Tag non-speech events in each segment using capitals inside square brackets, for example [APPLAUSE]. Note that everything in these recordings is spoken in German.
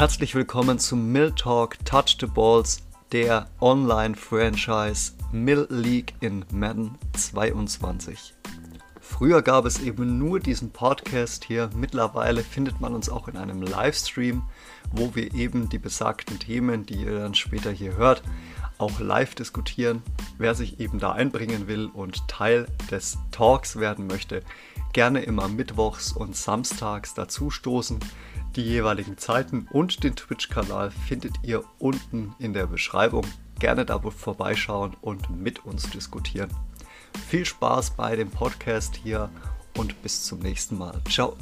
Herzlich willkommen zum Mill Talk Touch the Balls, der Online-Franchise Mill League in Madden 22. Früher gab es eben nur diesen Podcast hier, mittlerweile findet man uns auch in einem Livestream, wo wir eben die besagten Themen, die ihr dann später hier hört, auch live diskutieren. Wer sich eben da einbringen will und Teil des Talks werden möchte, gerne immer mittwochs und samstags dazu stoßen. Die jeweiligen Zeiten und den Twitch-Kanal findet ihr unten in der Beschreibung. Gerne da vorbeischauen und mit uns diskutieren. Viel Spaß bei dem Podcast hier und bis zum nächsten Mal. Ciao.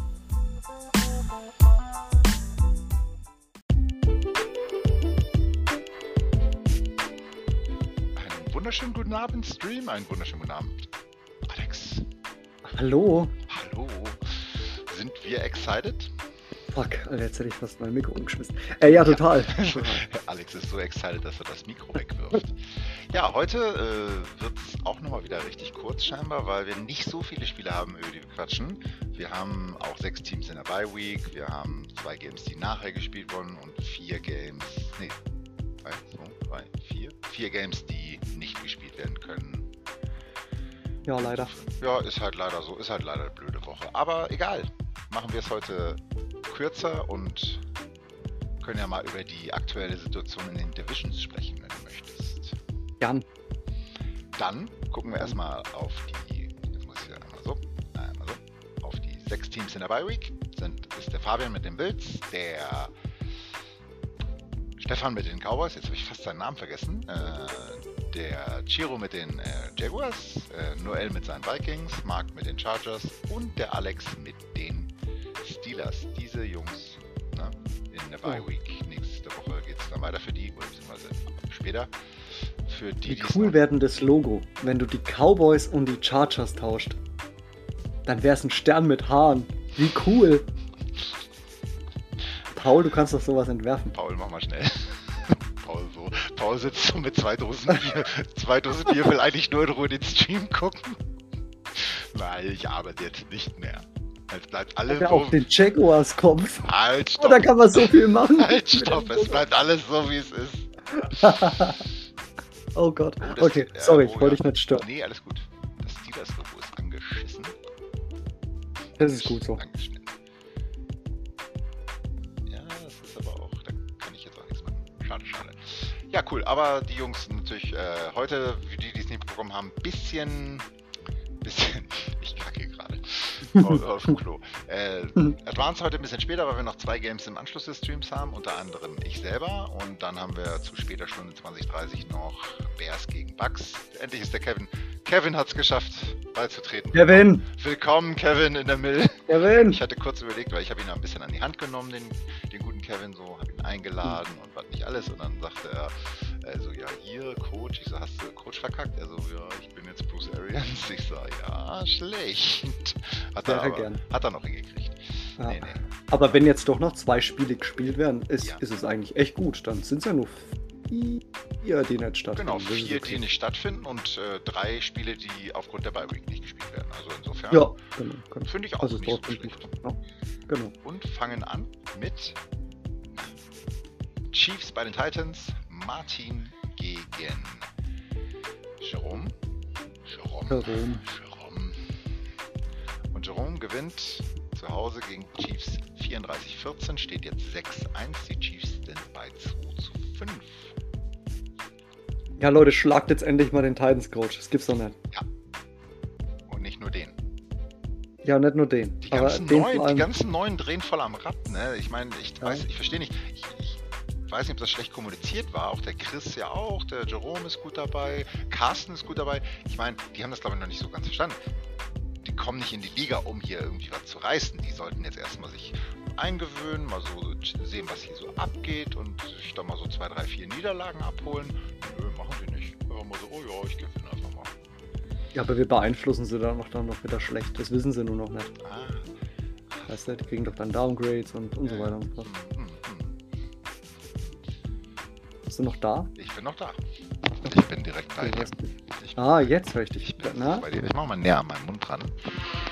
Einen wunderschönen guten Abend, Stream. Einen wunderschönen guten Abend, Alex. Hallo. Hallo. Sind wir excited? Fuck, Alter, jetzt hätte ich fast mein Mikro umgeschmissen. Äh, ja, total. [LAUGHS] Alex ist so excited, dass er das Mikro wegwirft. Ja, heute äh, wird es auch nochmal wieder richtig kurz scheinbar, weil wir nicht so viele Spiele haben, über die wir quatschen. Wir haben auch sechs Teams in der Bye Week, wir haben zwei Games, die nachher gespielt wurden und vier Games, nee, drei, zwei, drei, vier, vier Games, die nicht gespielt werden können. Ja, leider. Ja, ist halt leider so, ist halt leider eine blöde Woche. Aber egal, machen wir es heute kürzer und können ja mal über die aktuelle Situation in den Divisions sprechen, wenn du möchtest. Jan. Dann gucken wir erstmal auf die, jetzt muss ich einmal so, einmal so, auf die sechs Teams in der Bye Week. Sind, ist der Fabian mit den Bills, der Stefan mit den Cowboys, jetzt habe ich fast seinen Namen vergessen, äh, der Chiro mit den äh, Jaguars, äh, Noel mit seinen Vikings, Mark mit den Chargers und der Alex mit den Steelers. Diese Jungs ne, in der Bye Oh. Week. Nächste Woche geht es dann weiter für die, oder beziehungsweise später. Für die, Wie cool denn das Logo, wenn du die Cowboys und die Chargers tauscht? Dann wäre es ein Stern mit Haaren. Wie cool. Paul, du kannst doch sowas entwerfen. Paul, mach mal schnell. [LAUGHS] Paul so. Paul sitzt so mit zwei Dosen Bier. [LAUGHS] zwei Dosen Bier will eigentlich nur in Ruhe den Stream gucken. Nein, ich arbeite jetzt nicht mehr. Jetzt bleibt alles Ja, so. auf den Jaguars Kopf. Halt, Oh, da stopp. kann man so viel machen. [LAUGHS] Halt, stopp. Es bleibt alles so, wie es ist. [LAUGHS] oh Gott. Oh, Okay, ja, sorry, oh, ich wollte ja. dich nicht stören. Nee, alles gut. Das Steelers-Logo ist angeschissen. Das ist gut so. Angeschnitten. Ja, das ist aber auch, da kann ich jetzt auch nichts machen. Schade, schade. Ja, cool. Aber die Jungs natürlich äh, heute, die, die es nicht bekommen haben, bisschen, bisschen, auf, auf Klo. Äh, Advance heute ein bisschen später, weil wir noch zwei Games im Anschluss des Streams haben, unter anderem ich selber. Und dann haben wir zu später Stunde 2030 noch Bears gegen Bucks. Endlich ist der Kevin. Kevin hat es geschafft, beizutreten. Kevin! Willkommen, Kevin, in der Mill. Kevin! Ich hatte kurz überlegt, weil ich habe ihn ein bisschen an die Hand genommen, den, den guten Kevin, so, habe ihn eingeladen und was nicht alles. Und dann sagte er, also ja, hier, Coach. Ich so, hast du Coach verkackt? Also, ja, ich bin jetzt Bruce Arians. Ich so, ja, schlecht. Hat er, aber, hat er noch hingekriegt. Ja. Nee, nee. Aber wenn jetzt doch noch zwei Spiele gespielt werden, ist, Ja. ist es eigentlich echt gut. Dann sind es ja nur vier, die nicht stattfinden. Genau, vier, okay. die nicht stattfinden und äh, drei Spiele, die aufgrund der Bye Week nicht gespielt werden. Also insofern Ja, genau. genau. finde ich auch Also nicht so schlecht. gut. Ja, genau. und fangen an mit Chiefs bei den Titans, Martin gegen Jerome. Jerome. Jerome. Jerome. Und Jerome gewinnt zu Hause gegen Chiefs 34-14, steht jetzt 6-1. Die Chiefs sind bei 2 zu 5. Ja, Leute, schlagt jetzt endlich mal den Titans-Coach. Das gibt's doch nicht. Und nicht nur den. Ja, nicht nur den. Die ganzen, neuen, die ganzen neuen drehen voll am Rad, ne? Ich meine, ich Ja. weiß, ich verstehe nicht. Ich, ich weiß nicht, ob das schlecht kommuniziert war. Auch der Chris ja auch, der Jerome ist gut dabei, Carsten ist gut dabei. Ich meine, die haben das glaube ich noch nicht so ganz verstanden. Die kommen nicht in die Liga, um hier irgendwie was zu reißen. Die sollten jetzt erstmal sich eingewöhnen, mal so sehen, was hier so abgeht und sich da mal so zwei, drei, vier Niederlagen abholen. Nö, machen sie nicht. Einfach mal so, oh ja, ich gewinne einfach mal. Ja, aber wir beeinflussen sie dann noch, dann noch wieder schlecht. Das wissen sie nur noch nicht. Ah. Weißt du, die kriegen doch dann Downgrades und, und so Ja, weiter und so fort. Hm, hm, hm. Bist du noch da? Ich bin noch da. Ich bin direkt bei dir. Ah, jetzt höre ich dich. ich bin Na, bei dir. Ich mache mal näher an meinen Mund dran.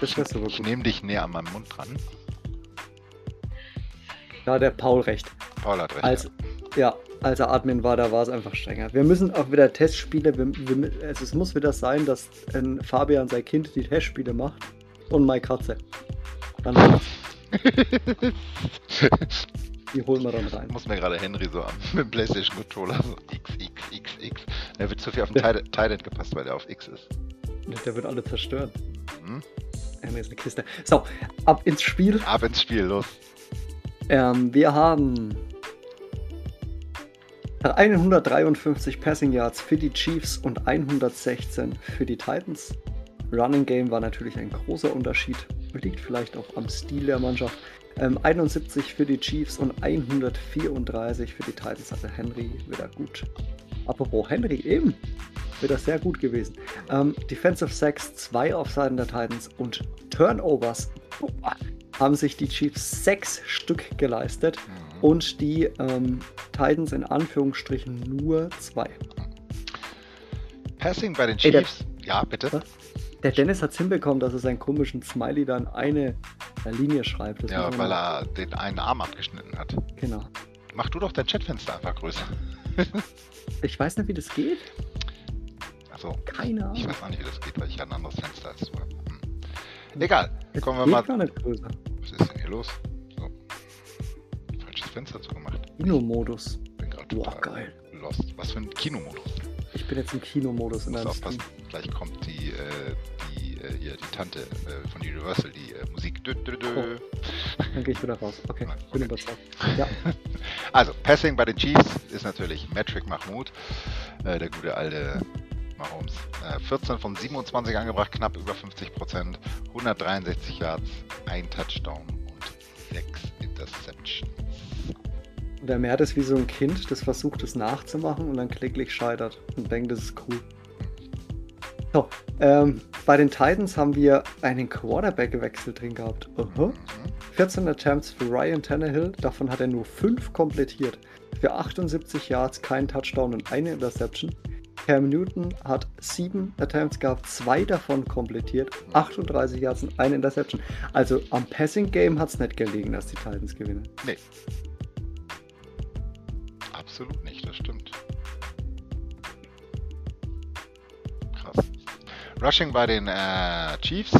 das aber Ich nehme dich näher an meinem Mund dran. Da hat der Paul recht. Paul als, ja, als er Admin war, da war es einfach strenger. Wir müssen auch wieder Testspiele, wir, wir, also es muss wieder sein, dass ein Fabian sein Kind die Testspiele macht und meine Katze. Dann [LAUGHS] Die holen wir dann rein. Muss mir gerade Henry so an [LAUGHS] mit dem PlayStation Controller so X, X, X, X. Der wird zu viel auf den Titan gepasst, weil der auf X ist. Der wird alle zerstören. Hm? Henry ist eine Kiste. So, ab ins Spiel. Ab ins Spiel, los. Ähm, wir haben 153 Passing Yards für die Chiefs und 116 für die Titans. Running Game war natürlich ein großer Unterschied. Liegt vielleicht auch am Stil der Mannschaft. Ähm, 71 für die Chiefs und 134 für die Titans. Also Henry wieder gut. Apropos Henry eben. Wieder sehr gut gewesen. Ähm, Defensive Sacks 2 auf Seiten der Titans und Turnovers boah, haben sich die Chiefs 6 Stück geleistet mhm. und die ähm, Titans in Anführungsstrichen nur 2. Passing bei den Chiefs. Ey, ja, bitte. Was? Der Dennis hat es hinbekommen, dass er seinen komischen Smiley dann eine Linie schreibt. Das ja, weil er den einen Arm abgeschnitten hat. Genau. Mach du doch dein Chatfenster einfach größer. [LAUGHS] ich weiß nicht, wie das geht. Achso. Keine Ahnung. Ich weiß auch nicht, wie das geht, weil ich ein anderes Fenster als du habe. Hm. Egal. Es Kommen wir mal. Gar nicht größer. Was ist denn hier los? So. Falsches Fenster zugemacht. Kinomodus. Bin gerade Boah, geil. Lost. Was für ein Kinomodus? Ich bin jetzt im Kinomodus in der aufpassen. Gleich kommt die, äh, Tante äh, von Universal, die äh, Musik. Dö, dö, dö. Oh. Dann gehe ich wieder raus. Okay, Nein, bin überzeugt. Ja. [LAUGHS] Also, Passing bei den Chiefs ist natürlich Metric Mahmoud, äh, der gute alte Mahomes. 14 von 27 angebracht, knapp über 50 Prozent, 163 Yards, ein Touchdown und 6 Interceptions. Der Mert ist wie so ein Kind, das versucht es nachzumachen und dann kläglich scheitert und denkt, das ist cool. So, ähm, bei den Titans haben wir einen Quarterback-Wechsel drin gehabt. Uh -huh. 14 Attempts für Ryan Tannehill, davon hat er nur 5 komplettiert. Für 78 Yards, kein Touchdown und eine Interception. Cam Newton hat 7 Attempts gehabt, 2 davon komplettiert, 38 Yards und eine Interception. Also am Passing Game hat es nicht gelegen, dass die Titans gewinnen. Nee, absolut nicht, das stimmt. Rushing bei den äh, Chiefs,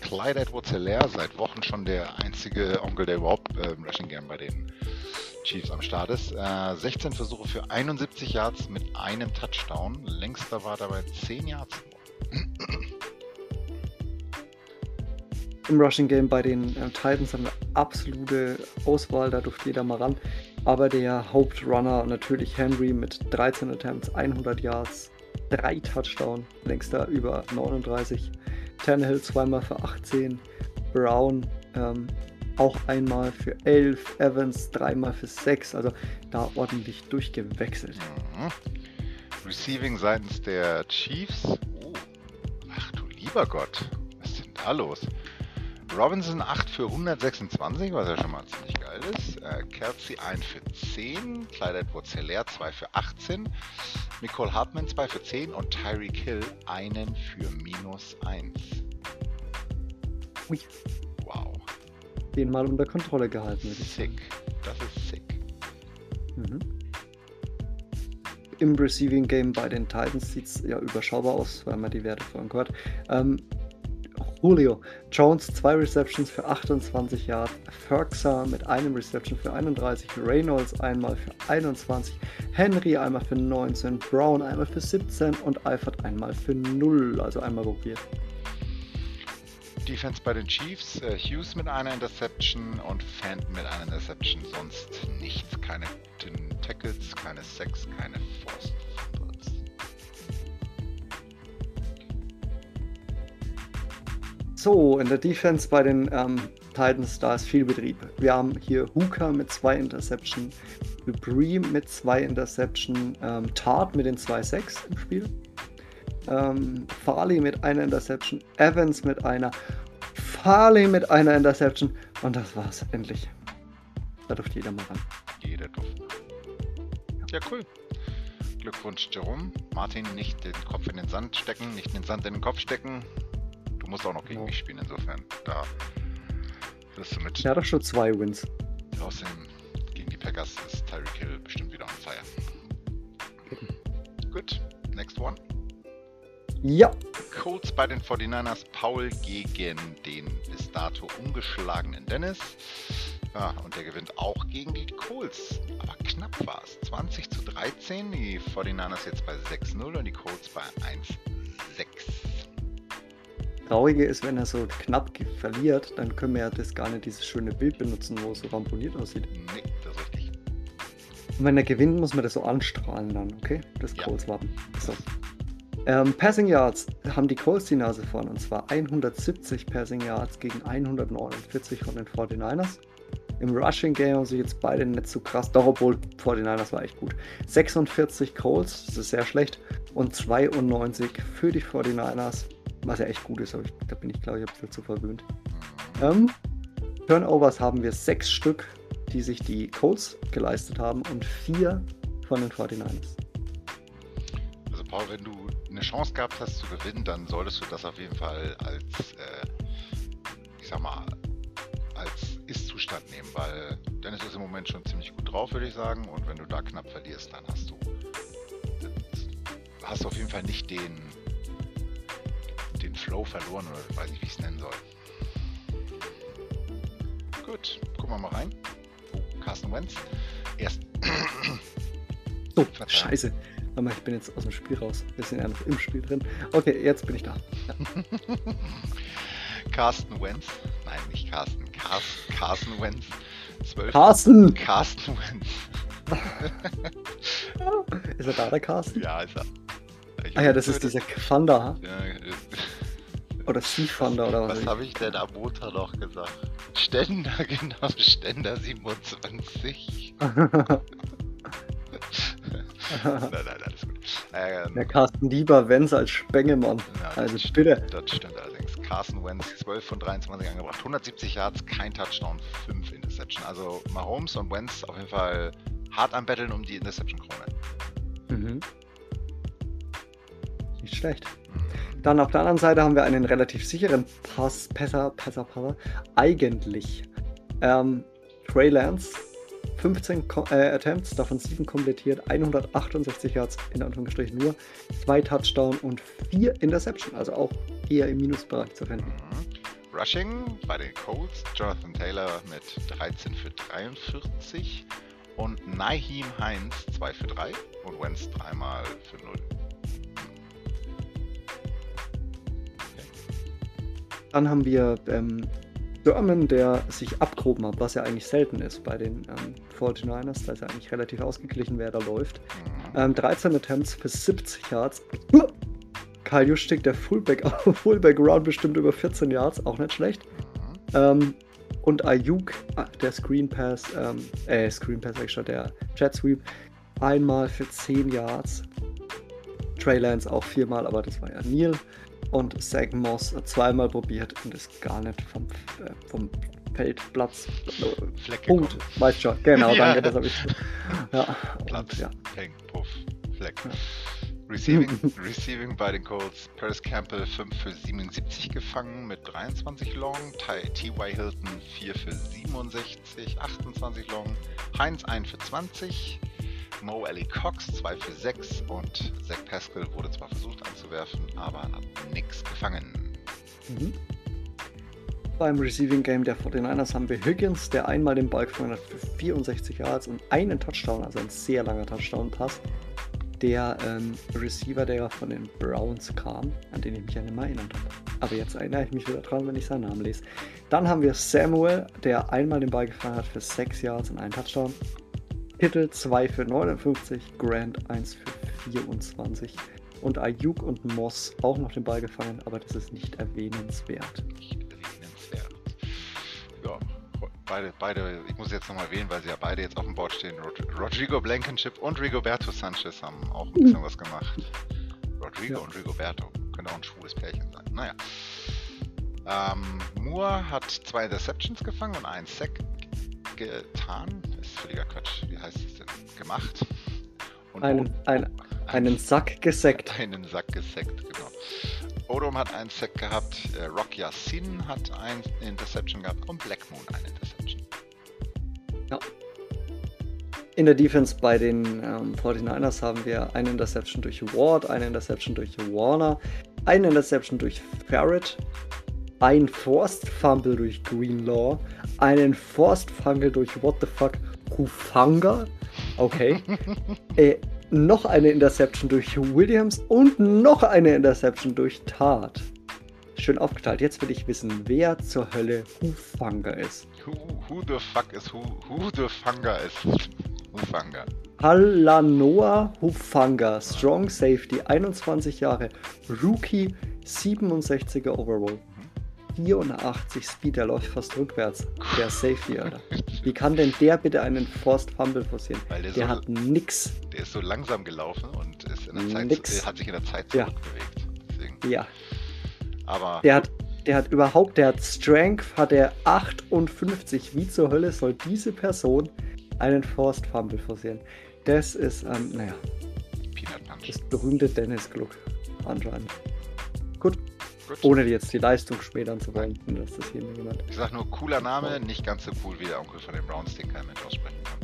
Clyde Edwards Hilaire, seit Wochen schon der einzige Onkel, der überhaupt äh, Rushing Game bei den Chiefs am Start ist. Äh, 16 Versuche für 71 Yards mit einem Touchdown. Längster war dabei 10 Yards. Im Rushing Game bei den äh, Titans haben wir absolute Auswahl, da durfte jeder mal ran. Aber der Hauptrunner natürlich Henry mit 13 Attempts, 100 Yards, 3 Touchdown, längster über 39. Tannehill zweimal für 18, Brown ähm, auch einmal für 11, Evans dreimal für 6, also da ordentlich durchgewechselt. Mhm. Receiving seitens der Chiefs. Oh. Ach du lieber Gott, was ist denn da los? Robinson 8 für 126, was ja schon mal ziemlich geil ist. Äh, Kelsey 1 für 10. Clyde Edwards Hilaire 2 für 18. Nicole Hartman 2 für 10 und Tyreek Hill einen für minus 1. Ui. Wow. Den mal unter Kontrolle gehalten. Sick. Das ist sick. Mhm. Im Receiving Game bei den Titans sieht es ja überschaubar aus, weil man die Werte vorhin gehört. Ähm, Julio Jones zwei Receptions für 28 Yards, Ferguson mit einem Reception für 31, Reynolds einmal für 21, Henry einmal für 19, Brown einmal für 17 und Eifert einmal für 0, also einmal probiert. Defense bei den Chiefs, äh, Hughes mit einer Interception und Fenton mit einer Interception, sonst nichts. Keine Tackles, keine Sacks, keine Forced So, in der Defense bei den ähm, Titans, da ist viel Betrieb. Wir haben hier Hooker mit zwei Interception, Dupree mit zwei Interception, ähm, Tart mit den zwei Sacks im Spiel, ähm, Farley mit einer Interception, Evans mit einer, Farley mit einer Interception und das war's endlich. Da durfte jeder mal ran. Jeder durfte. Ja, cool. Glückwunsch, Jerome. Martin, nicht den Kopf in den Sand stecken, nicht den Sand in den Kopf stecken. Du musst auch noch gegen ja. mich spielen, insofern. Da wirst du mit. Hat doch schon zwei Wins. Außerdem gegen die Packers ist Tyreek Hill bestimmt wieder on fire. Gut, next one. Ja. Colts bei den 49ers, Paul gegen den bis dato ungeschlagenen Dennis. Ja, und der gewinnt auch gegen die Colts. Aber knapp war es. 20 zu 13. Die 49ers jetzt bei 6-0 und die Colts bei 1-6. Traurige ist, wenn er so knapp verliert, dann können wir ja das gar nicht dieses schöne Bild benutzen, wo es so ramponiert aussieht. Nee, das ist richtig. Und wenn er gewinnt, muss man das so anstrahlen dann, okay? Das Ja. Colts-Wappen. So. Ähm, Passing Yards haben die Colts die Nase vorn und zwar 170 Passing Yards gegen 149 von den 49ers. Im Rushing Game haben sie jetzt beide nicht so krass, doch obwohl 49ers war echt gut. 46 Colts, das ist sehr schlecht, und 92 für die 49ers, was ja echt gut ist, aber ich, da bin ich glaube ich ein bisschen zu verwöhnt. Ähm, Turnovers haben wir sechs Stück, die sich die Colts geleistet haben und vier von den 49ers. Also Paul, wenn du eine Chance gehabt hast zu gewinnen, dann solltest du das auf jeden Fall als, äh, ich sag mal, als Ist-Zustand nehmen, weil Dennis ist im Moment schon ziemlich gut drauf, würde ich sagen. Und wenn du da knapp verlierst, dann hast du, hast du auf jeden Fall nicht den, den Flow verloren oder ich weiß nicht, wie ich es nennen soll. Gut, gucken wir mal rein. Oh, Carsten Wentz. Erst. So, Verzeihung. scheiße. Warte mal, ich bin jetzt aus dem Spiel raus. Wir sind ja noch im Spiel drin. Okay, jetzt bin ich da. [LAUGHS] Carsten Wentz. Nein, nicht Carsten. Carsten, Carsten Wentz. 12. [LAUGHS] Carsten! Carsten Wentz. Ist er da, der Carsten? Ja, ist er. Ich Ah ja, das ist dieser Thunder Ja, äh, oder Sea Thunder oder was. was habe ich denn am Montag noch gesagt? Ständer, [LAUGHS] genau, Ständer 27. [LAUGHS] nein, nein, alles gut. Ähm, der Carsten lieber Wenz als Spengemann. ja, Also das, bitte. das stimmt allerdings. Carsten Wentz 12 von 23 angebracht. 170 Yards, kein Touchdown, 5 Interception. Also Mahomes und Wentz auf jeden Fall hart am Betteln um die Interception-Krone. Mhm. Nicht schlecht. Dann auf der anderen Seite haben wir einen relativ sicheren Pass, Passer, Passer, Passer. Eigentlich. Ähm, Trey Lance, 15 Ko äh, Attempts, davon 7 komplettiert, 168 Yards in Anführungsstrichen nur, 2 Touchdown und 4 Interception, also auch eher im Minusbereich zu finden. Mhm. Rushing bei den Colts, Jonathan Taylor mit 13 für 43 und Naheem Heinz 2 für 3 und Wentz dreimal für 0. Dann haben wir ähm, Thurman, der sich abgehoben hat, was ja eigentlich selten ist bei den ähm, 49ers. Da ist ja eigentlich relativ ausgeglichen, wer da läuft. Mhm. Ähm, 13 Attempts für 70 Yards. Karl Juszczyk, der Fullback, [LAUGHS] Fullback Round bestimmt über 14 Yards, auch nicht schlecht. Mhm. Ähm, und Ayuk, ah, der Screen Pass, ähm, äh, Screen Pass schon, der Jet Sweep, einmal für 10 Yards. Trey Lance auch viermal, aber das war ja Neil. Und Zach Moss zweimal probiert und ist gar nicht vom, äh, vom Feldplatz. Fleck Punkt. Weißt schon, genau, [LAUGHS] Ja. danke, das habe ich. Ja, Platz, ja. Peng, Puff, Fleck. Ja. Receiving, Receiving bei den Colts, Paris Campbell 5 für 77 gefangen mit 23 Long, T.Y. Hilton 4 für 67, 28 Long, Heinz 1 für 20, Mo Ellie Cox 2 für 6 und Zach Pascal wurde zwar versucht anzuwerfen, aber hat nichts gefangen. Mhm. Beim Receiving Game der 49ers haben wir Higgins, der einmal den Ball gefangen hat für 64 Yards und einen Touchdown, also ein sehr langer Touchdown-Pass. Der ähm, Receiver, der von den Browns kam, an den ich mich ja nicht mehr erinnert habe. Aber jetzt erinnere ich mich wieder dran, wenn ich seinen Namen lese. Dann haben wir Samuel, der einmal den Ball gefangen hat für 6 Yards und einen Touchdown. Kittel 2 für 59, Grant 1 für 24 und Ayuk und Moss auch noch den Ball gefangen, aber das ist nicht erwähnenswert. Nicht erwähnenswert. Ja, beide, beide, ich muss jetzt nochmal wählen, weil sie ja beide jetzt auf dem Board stehen. Rod Rodrigo Blankenship und Rigoberto Sanchez haben auch ein bisschen was gemacht. Rodrigo Ja. und Rigoberto. Könnte auch ein schwules Pärchen sein. Naja. Ähm, Moore hat zwei Interceptions gefangen und einen Sack getan. Das ist völliger Quatsch. Wie heißt es denn? Gemacht. Und Einen, Od- ein, einen Sack gesackt. [LAUGHS] einen Sack gesackt, genau. Odom hat einen Sack gehabt, äh, Rock Yassin hat ein Interception gehabt und Black Moon eine Interception. Ja. In der Defense bei den ähm, 49ers haben wir eine Interception durch Ward, eine Interception durch Warner, eine Interception durch Farrett, ein Forced Fumble durch Greenlaw, einen Forced Fumble durch What the fuck Hufanga, okay, [LAUGHS] äh, noch eine Interception durch Williams und noch eine Interception durch Tart. Schön aufgeteilt. Jetzt will ich wissen, wer zur Hölle Hufanga ist. Who, who the fuck is who, who the funger is Hufanga? Halanoa Hufanga, Strong Safety, 21 Jahre, Rookie, 67er Overall. 84 Speed, der läuft fast rückwärts. Der Safety, Alter. Wie kann denn der bitte einen Forced Fumble forcieren? Weil der, Der so, hat nix. der ist so langsam gelaufen und ist in der Zeit, Nix. äh, hat sich in der Zeit Ja. zurückbewegt. Deswegen. Ja, Aber der hat, der hat überhaupt, der hat Strength, hat er 58. Wie zur Hölle soll diese Person einen Forced Fumble forcieren? Das ist, ähm, naja, das berühmte Dennis Gluck anscheinend. Gut, Gut. ohne jetzt die Leistung schmälern zu wollen, dass das hier jemand. Ich sag nur, cooler Name, nicht ganz so cool wie der Onkel von den Browns, den kein Mensch aussprechen kann.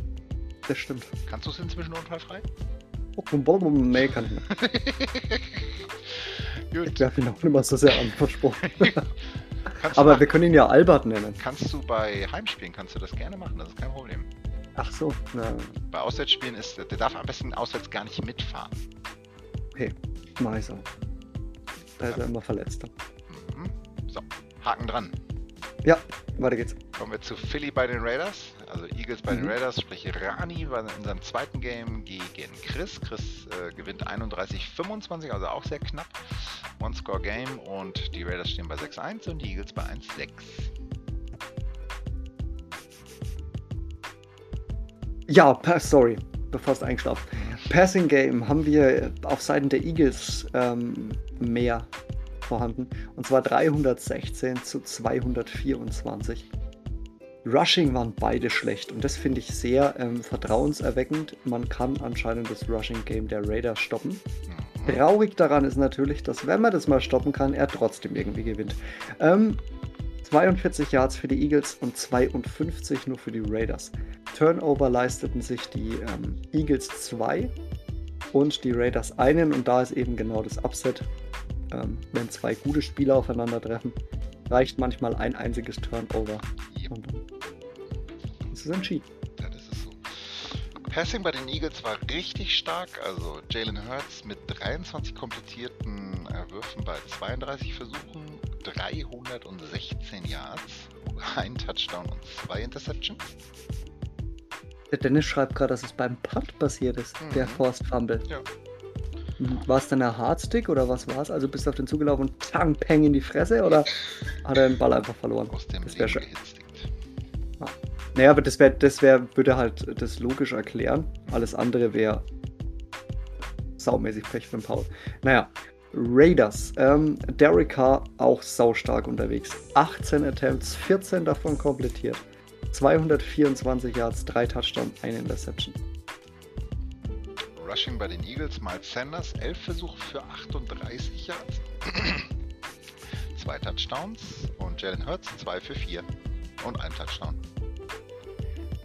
Das stimmt. Kannst du es inzwischen unfallfrei? Oh, nee, kann ich nicht. [LAUGHS] Gut. Ich werfe ihn auch nicht mal so sehr an, versprochen. [LAUGHS] Aber wir können ihn ja Albert nennen. kannst du bei Heimspielen kannst du das gerne machen, das ist kein Problem. Ach so, na, Bei Auswärtsspielen ist, der darf am besten auswärts gar nicht mitfahren. okay, mach ich so. Da ist er immer verletzt. Mhm. So, Haken dran. Ja, weiter geht's. Kommen wir zu Philly bei den Raiders. Also Eagles bei den Mhm. Raiders, sprich Rani war in seinem zweiten Game gegen Chris. Chris äh, gewinnt 31-25, also auch sehr knapp. One-Score-Game und die Raiders stehen bei 6-1 und die Eagles bei 1-6. Ja, sorry, bevor es eingeschlafen. Passing Game haben wir auf Seiten der Eagles ähm, mehr vorhanden. Und zwar 316 zu 224. Rushing waren beide schlecht und das finde ich sehr ähm, vertrauenserweckend. Man kann anscheinend das Rushing Game der Raiders stoppen. Mhm. Traurig daran ist natürlich, dass wenn man das mal stoppen kann, er trotzdem irgendwie gewinnt. Ähm, 42 Yards für die Eagles und 52 nur für die Raiders. Turnover leisteten sich die ähm, Eagles 2 und die Raiders einen und da ist eben genau das Upset. Ähm, wenn zwei gute Spieler aufeinandertreffen, reicht manchmal ein einziges Turnover Yep, und dann ist es entschieden. das ist es so. Passing bei den Eagles war richtig stark. Also Jalen Hurts mit 23 komplettierten äh, Würfen bei 32 Versuchen, 316 Yards, ein Touchdown und zwei Interceptions. Der Dennis schreibt gerade, dass es beim Punt passiert ist, der Mhm. Forced Fumble. Ja. Mhm. War es dann ein Hardstick oder was war es? Also bist du auf den zugelaufen und tang, peng in die Fresse oder [LAUGHS] hat er den Ball einfach verloren? Aus dem Das wär Leben schön. gehitztigt. Naja, aber das wäre, das wäre, würde halt das logisch erklären. Alles andere wäre saumäßig Pech für den Paul. Naja, Raiders. Ähm, Derek Carr auch saustark unterwegs. 18 Attempts, 14 davon komplettiert. 224 Yards, 3 Touchdowns, 1 Interception. Rushing bei den Eagles, Miles Sanders, 11 Versuche für 38 Yards. [CLEARS THROAT] Zwei Touchdowns und Jalen Hurts 2 für 4 und ein Touchdown.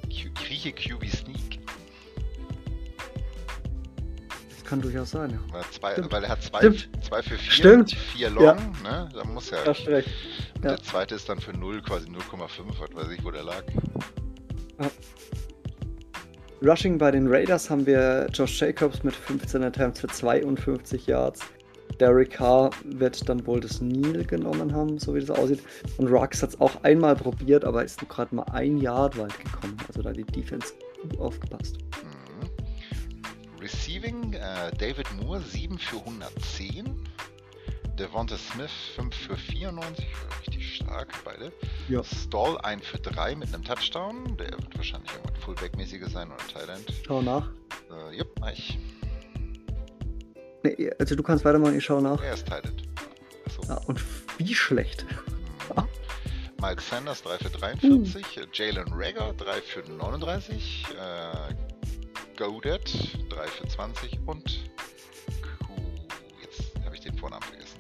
Q Grieche QB Sneak. Kann durchaus sein, ja. Weil, zwei, weil er hat 2 Stimmt. zwei für 4, Stimmt. 4 long, Ja. ne? Da muss er. Und ja. Der zweite ist dann für 0, quasi 0,5, was weiß ich, wo der lag. Rushing bei den Raiders haben wir Josh Jacobs mit 15 Attempts für 52 Yards. Derek Carr wird dann wohl das Neil genommen haben, so wie das aussieht. Und Rux hat es auch einmal probiert, aber ist nur gerade mal ein Yard weit gekommen. Also da hat die Defense gut aufgepasst. Mhm. Receiving, äh, David Moore 7 für 110. Devonta Smith 5 für 94, richtig stark, beide. Ja. Stall 1 für 3 mit einem Touchdown. Der wird wahrscheinlich irgendwas Fullback-mäßiges sein oder Thailand. Schau nach. Äh, jupp, mach ich. Nee, also du kannst weitermachen, ich schau nach. Er ist Thailand. Achso. Ja, und wie schlecht. Mhm. Mike Sanders 3 für 43. Jalen Rager 3 für 39. Äh, Godet 3 für 20. Und Q. Jetzt habe ich den Vornamen vergessen.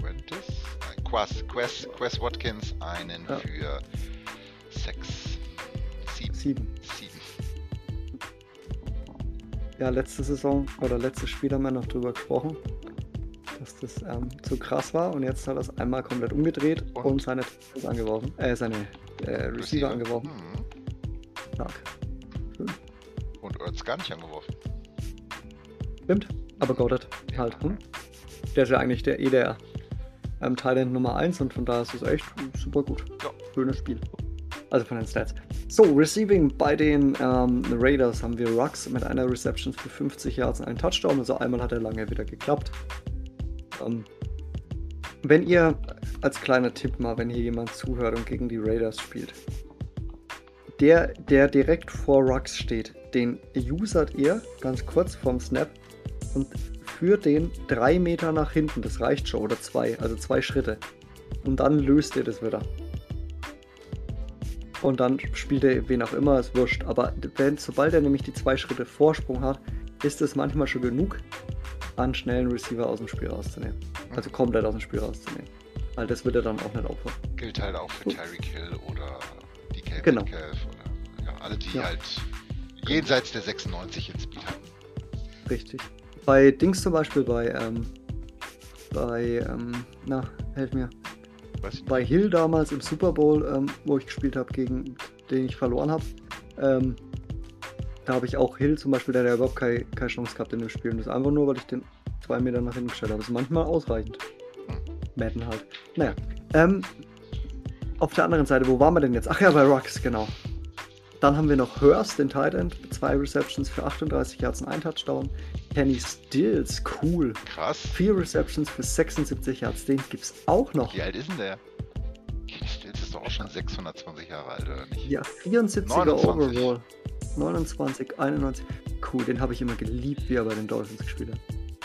Quentis? Nein, Quas, Quest, Quest Watkins einen Ja. für 6. 7. Sieben. 7. ja, letzte Saison oder letztes Spiel haben wir noch drüber gesprochen, dass das ähm, zu krass war und jetzt hat er es einmal komplett umgedreht und, und seine angeworfen, äh, seine äh, Receiver, Receiver, angeworfen. Mhm. Stark. Schön. Und Ertz gar nicht angeworfen. Stimmt, aber Goddard ja. halt. Hm? Der ist ja eigentlich der eh der ähm, Thailand Nummer 1 und von daher ist es echt super gut. Ja. Schönes Spiel. Also von den Stats. So, Receiving bei den ähm, Raiders haben wir Rux mit einer Reception für 50 Yards und einen Touchdown. Also einmal hat er lange wieder geklappt. Ähm, wenn ihr, als kleiner Tipp mal, wenn hier jemand zuhört und gegen die Raiders spielt, der, der direkt vor Rux steht, den usert ihr ganz kurz vorm Snap und führt den drei Meter nach hinten. Das reicht schon, oder zwei, also zwei Schritte. Und dann löst ihr das wieder. Und dann spielt er wen auch immer, ist wurscht. Aber wenn, sobald er nämlich die zwei Schritte Vorsprung hat, ist es manchmal schon genug, an schnellen Receiver aus dem Spiel rauszunehmen. Also komplett aus dem Spiel rauszunehmen. Weil das wird er dann auch nicht aufhören. Gilt halt auch für Tyreek Hill oder DK genau. Metcalf oder ja, alle, die ja. halt jenseits der 96 in Speed haben. Richtig. Bei Dings zum Beispiel, bei, ähm, bei, ähm, na, helf mir. Bei Hill damals im Super Bowl, ähm, wo ich gespielt habe, gegen den ich verloren habe, ähm, da habe ich auch Hill zum Beispiel, der hat überhaupt keine, keine Chance gehabt in dem Spiel. Und das einfach nur, weil ich den zwei Meter nach hinten gestellt habe. Das ist manchmal ausreichend. Hm. Madden halt. Naja. Ähm, auf der anderen Seite, wo waren wir denn jetzt? Ach ja, bei Rocks, genau. Dann haben wir noch Hurst, den Tight End, zwei Receptions für 38 Yards und ein Touchdown. Kenny Stills, cool. Krass. Vier Receptions für 76 Yards, den gibt's auch noch. Wie alt ist denn der? Kenny Stills ist doch auch schon 620 Jahre alt, oder nicht? Ja, 74er 29. Overall. 29, 91. Cool, den habe ich immer geliebt, wie er bei den Dolphins gespielt hat.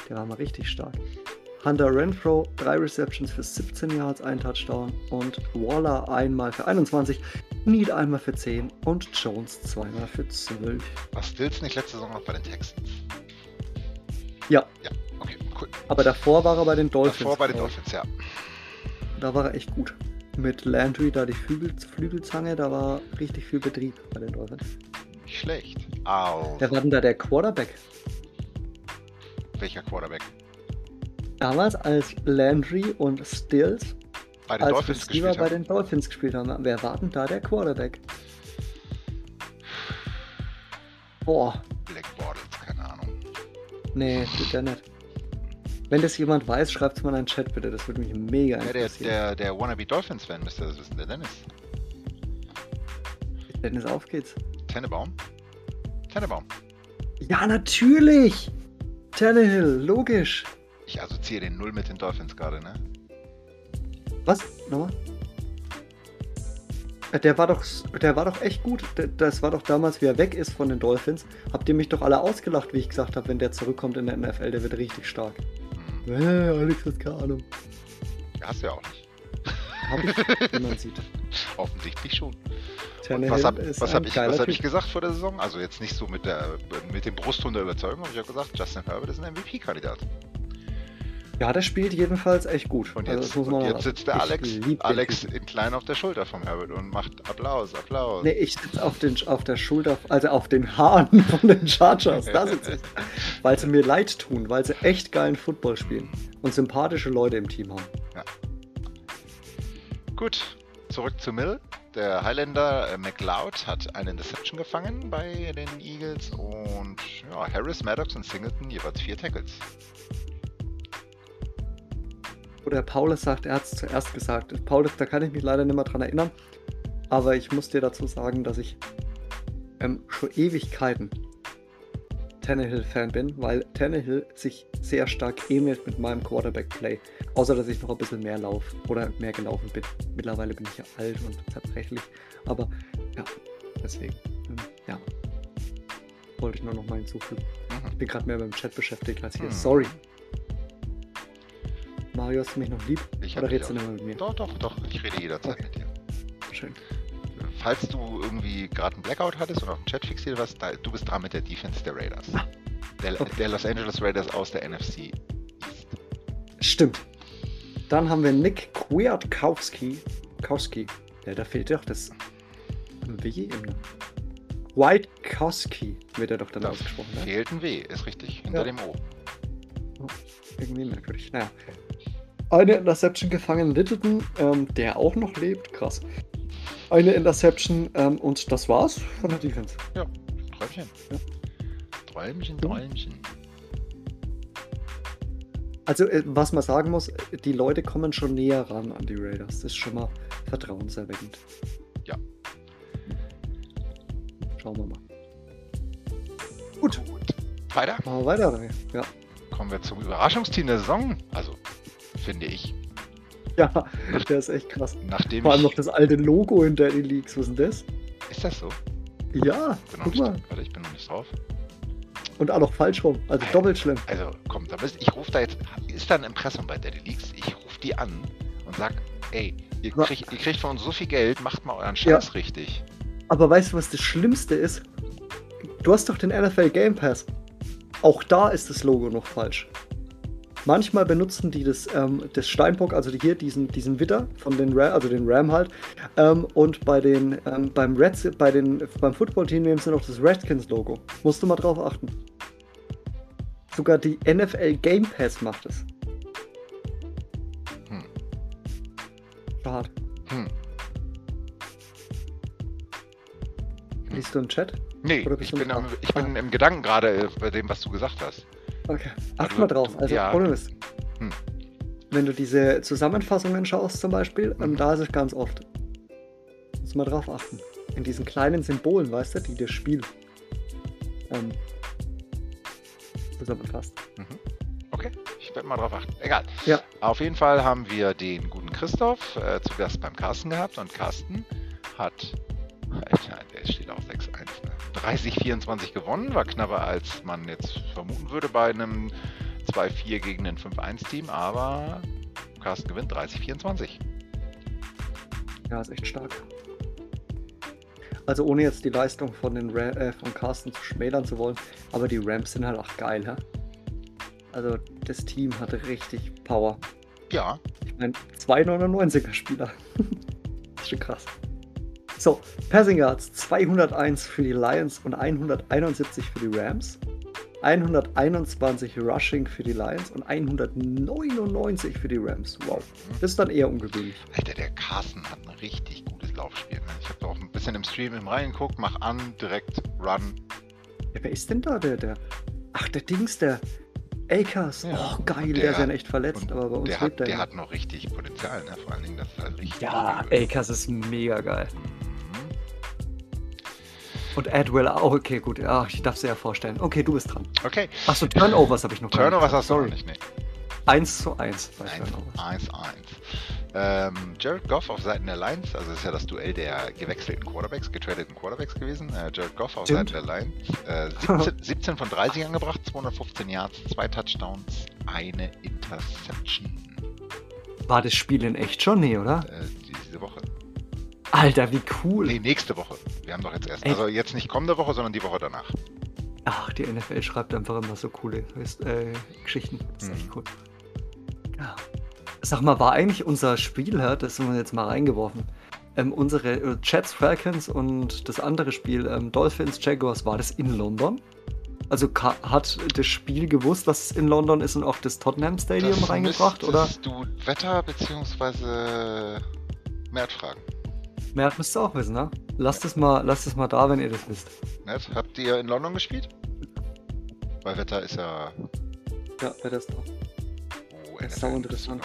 Der war mal richtig stark. Hunter Renfro, drei Receptions für 17 Yards, ein Touchdown. Und Waller einmal für 21, Need einmal für 10 und Jones zweimal für 12. War Stills nicht letzte Saison noch bei den Texans? Ja. Ja, okay, cool. Aber davor war er bei den Dolphins. Davor bei den Dolphins, ja. Da war er echt gut. Mit Landry, da die Flügel, Flügelzange, da war richtig viel Betrieb bei den Dolphins. Nicht schlecht. Au. Wer war denn da der Quarterback? Welcher Quarterback? Damals als Landry und Stills bei den als Dolphins Receiver bei den Dolphins gespielt haben. Wer war denn da der Quarterback? Boah. Black Bortles, keine Ahnung. Nee, tut der nicht. Wenn das jemand weiß, schreibt es mal in den Chat bitte. Das würde mich mega ja, interessieren. Der, der, der Wannabe Dolphins-Fan müsste das wissen, der Dennis. Dennis, auf geht's. Tennebaum? Tennebaum. Ja, natürlich! Tannehill, logisch. Ich assoziiere den Null mit den Dolphins gerade, ne? Was? Nochmal? Der war doch, der war doch echt gut. Das war doch damals, wie er weg ist von den Dolphins. Habt ihr mich doch alle ausgelacht, wie ich gesagt habe, wenn der zurückkommt in der NFL, der wird richtig stark. Hm. Äh, Alex hat keine Ahnung. Hast du ja auch nicht. Hab ich, wie man sieht. [LAUGHS] Offensichtlich schon. was habe hab ich, hab ich gesagt vor der Saison? Also jetzt nicht so mit, der, mit dem Brustton der Überzeugung, aber ich habe gesagt, Justin Herbert ist ein MVP-Kandidat. Ja, der spielt jedenfalls echt gut. Und jetzt, also, und jetzt sitzt der Alex, Alex in klein auf der Schulter vom Herbert und macht Applaus, Applaus. Nee, ich sitze auf, auf der Schulter, also auf den Haaren [LAUGHS] von den Chargers. Da sitze ich. [LAUGHS] weil sie mir leid tun, weil sie echt geilen Football spielen und sympathische Leute im Team haben. Ja. Gut, zurück zu Mill. Der Highlander äh, McLeod hat eine Interception gefangen bei den Eagles und ja, Harris, Maddox und Singleton jeweils vier Tackles wo der Paulus sagt, er hat es zuerst gesagt. Paulus, da kann ich mich leider nicht mehr dran erinnern. Aber ich muss dir dazu sagen, dass ich ähm, schon Ewigkeiten Tannehill-Fan bin, weil Tannehill sich sehr stark ähnelt mit meinem Quarterback-Play. Außer, dass ich noch ein bisschen mehr laufe oder mehr gelaufen bin. Mittlerweile bin ich ja alt und zerbrechlich. Aber ja, deswegen, ähm, ja. Wollte ich nur noch mal hinzufügen. Ich bin gerade mehr beim Chat beschäftigt als hier. Hm. Sorry. Mario, hast du mich noch lieb? Ich Oder redest du mehr mit mir? Doch, doch, doch. Ich rede jederzeit okay. mit dir. Schön. Falls du irgendwie gerade einen Blackout hattest und auf dem Chat fixiert warst, du bist dran mit der Defense der Raiders. Ah. Der, okay. der, Los Angeles Raiders aus der NFC East. Stimmt. Dann haben wir Nick Kwiatkowski. Kowski. Ja, da fehlt doch das W im Whitekowski wird er doch dann Da ausgesprochen. Ne? fehlt ein W, ist richtig, hinter Ja. dem O. Irgendwie merkwürdig. Naja. Eine Interception gefangen Littleton, ähm, der auch noch lebt. Krass. Eine Interception ähm, und das war's von der Defense. Träumchen. Ja. Träumchen, Ja. Träumchen. Also, äh, was man sagen muss, die Leute kommen schon näher ran an die Raiders. Das ist schon mal vertrauenserweckend. Ja. Schauen wir mal. Gut, Gut. Weiter machen wir weiter. Ja. kommen wir zum Überraschungsteam der Saison. Also, finde ich. ja, der ist echt krass. Nachdem Vor allem noch das alte Logo in Daddy Leagues. Was ist denn das? Ist das so? Ja, guck nicht, mal. warte, ich bin noch nicht drauf. Und auch noch falsch rum. Also Alter. doppelt schlimm. Also, komm, da bist, ich rufe da jetzt. Ist da ein Impressum bei Daddy Leaks? Ich rufe die an und sag, ey, ihr, Ja. kriegt, ihr kriegt von uns so viel Geld, macht mal euren Scheiß richtig. Aber weißt du, was das Schlimmste ist? Du hast doch den NFL Game Pass. Auch da ist das Logo noch falsch. Manchmal benutzen die das, ähm, das Steinbock, also hier diesen, diesen Witter von den Ram, also den Ram halt. Ähm, und bei den, ähm, beim Reds, bei den, beim Football-Team nehmen sie noch das Redskins-Logo. Musst du mal drauf achten. Sogar die NFL Game Pass macht es. Hm. Schade. Hm. Liest du im Chat? Nee, ich bin, am, ich bin im Gedanken gerade äh, bei dem, was du gesagt hast. Okay. Acht Also, mal drauf. Also ja. Mist. Hm. Wenn du diese Zusammenfassungen schaust zum Beispiel, Mhm. da ist es ganz oft. Muss mal drauf achten. In diesen kleinen Symbolen, weißt du, die das Spiel ähm, zusammenfasst. Okay, ich werde mal drauf achten. Egal. Ja. Auf jeden Fall haben wir den guten Christoph äh, zu Gast beim Carsten gehabt und Carsten hat, 30-24 gewonnen, war knapper als man jetzt vermuten würde bei einem 2-4 gegen ein 5-1-Team, aber Carsten gewinnt 30-24. Ja, ist echt stark. Also ohne jetzt die Leistung von den Ra äh, von Carsten zu schmälern zu wollen, aber die Rams sind halt auch geil, hä? Also das Team hatte richtig Power. Ja, Ich meine, zwei 99er Spieler. ist [LAUGHS] schon krass. So, Passing Yards 201 für die Lions und 171 für die Rams. 121 Rushing für die Lions und 199 für die Rams. Wow. Das ist dann eher ungewöhnlich. Alter, der Carsten hat ein richtig gutes Laufspiel. Ne? Ich habe auch ein bisschen im Stream im reingeguckt, mach an, direkt run. Ja, wer ist denn da der, der? Ach, der Dings, der Akers. Ja, oh, geil, der, der ist ja hat- echt verletzt, aber bei uns der, lebt hat, er der ja. hat noch richtig Potenzial, ne? vor allen Dingen, das ist halt richtig. Ja. Akers ist mega geil. Mhm. Und Adwell auch, okay, gut. Ja, ich darf es ja vorstellen. Okay, du bist dran. Okay, Achso, Turnovers habe ich noch Turnovers hast du noch nicht, ne? 1 zu 1 bei 1, Turnovers. 1, 1. Ähm, Jared Goff auf Seiten der Lions, also ist ja das Duell der gewechselten Quarterbacks, getradeten Quarterbacks gewesen. Äh, Jared Goff auf Stimmt. Seiten der Lions. Äh, [LAUGHS] 17, 17 von 30 angebracht, 215 Yards, zwei Touchdowns, eine Interception. War das Spiel in echt schon? Nee, oder? Äh, diese Woche. Alter, wie cool. Nee, nächste Woche. Wir haben doch jetzt erst. Ey. Also jetzt nicht kommende Woche, sondern die Woche danach. Ach, die NFL schreibt einfach immer so coole äh, Geschichten. Das ist Mhm. echt cool. Ja. Sag mal, war eigentlich unser Spiel, das haben wir jetzt mal reingeworfen. Ähm, unsere äh, Jets Falcons und das andere Spiel, ähm, Dolphins Jaguars, war das in London? Also hat das Spiel gewusst, dass es in London ist und auch das Tottenham Stadium Das reingebracht, oder? müsstest du Wetter bzw. Mert Mehr müsst ihr auch wissen, ne? Lasst es mal, lasst es mal da, wenn ihr das wisst. Mert, habt ihr in London gespielt? Weil Wetter ist ja. Ja, wer das da. Oh, Das ist sau interessant.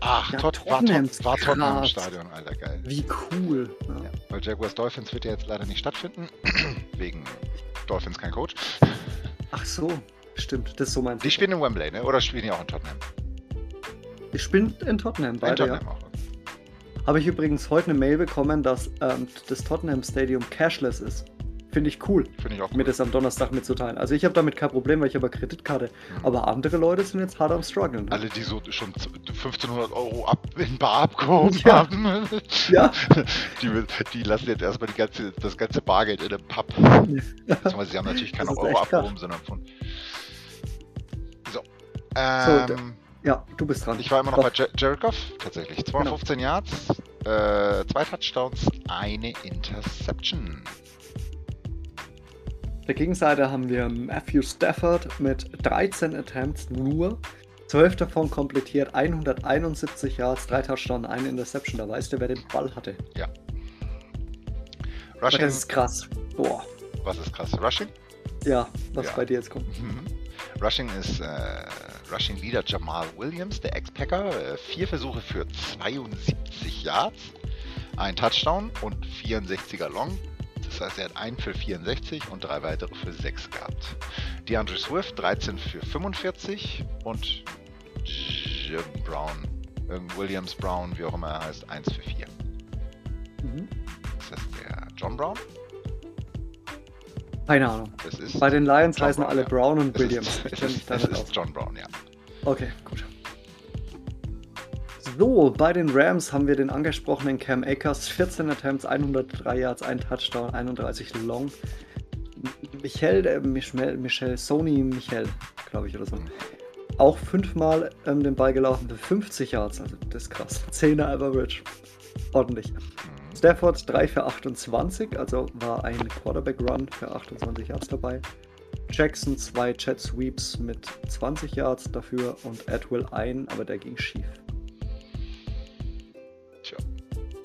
Ach, Ja, Tot, war, Tot, war Tottenham im. Stadion, Alter, geil. Wie cool. Ja. Ja, weil Jaguars Dolphins wird ja jetzt leider nicht stattfinden. [CLEARS THROAT] Wegen Dolphins kein Coach. Ach so, stimmt, das ist so mein Die spielen in Wembley, ne? Oder spielen die auch in Tottenham? Ich spiele in Tottenham, in beide, ja. Tottenham auch. Habe ich übrigens heute eine Mail bekommen, dass ähm, das Tottenham Stadium cashless ist. Finde ich cool, Finde ich auch mir cool. das am Donnerstag mitzuteilen. Also ich habe damit kein Problem, weil ich habe eine Kreditkarte. Mhm. Aber andere Leute sind jetzt hart am struggeln. Ne? Alle, die so schon 1500 Euro ab, in Bar abgehoben Ja. haben, [LAUGHS] Ja, [LAUGHS] die, die lassen jetzt erstmal die ganze, das ganze Bargeld in einem [LAUGHS] Pub. Beziehungsweise sie haben natürlich keine Euro abgehoben, sondern von. So. Ähm, ja, du bist dran. ich war immer noch bei Doch. Jer Jared Goff, tatsächlich. 215 Yards, Äh, zwei Touchdowns, eine Interception. Der Gegenseite haben wir Matthew Stafford mit 13 Attempts nur. 12 davon komplettiert, 171 Yards, 3 Touchdowns, eine Interception. Da weißt du, wer den Ball hatte. Ja. Aber das ist krass. Boah. Was ist krass? Rushing? Ja, was Ja. bei dir jetzt kommt. Mhm. Rushing ist äh, Rushing Leader Jamal Williams, der Ex-Packer. Äh, vier Versuche für 72 Yards, ein Touchdown und 64er Long. Das heißt, er hat einen für 64 und drei weitere für 6 gehabt. DeAndre Swift 13 für 45 und Jim Brown, Williams Brown, wie auch immer er heißt, 1 für 4. Mhm. Das heißt, der John Brown, Keine Ahnung. Bei den Lions John heißen Brown, alle ja. Brown und Williams. ist, [LAUGHS] Ich es kenn mich ist, da es nicht aus. John Brown, ja. Okay, gut. So, bei den Rams haben wir den angesprochenen Cam Akers, 14 Attempts, 103 Yards, ein Touchdown, 31 Long. Michel, der Michel, Michel Sony Michel, glaube ich, oder so. Auch fünfmal ähm, den Ball gelaufen für 50 Yards, also das ist krass. 10er Average. Ordentlich. Mhm. Stafford 3 für 28, also war ein Quarterback-Run für 28 Yards dabei. Jackson 2 Jet Sweeps mit 20 Yards dafür und Atwill ein, aber der ging schief. Tja.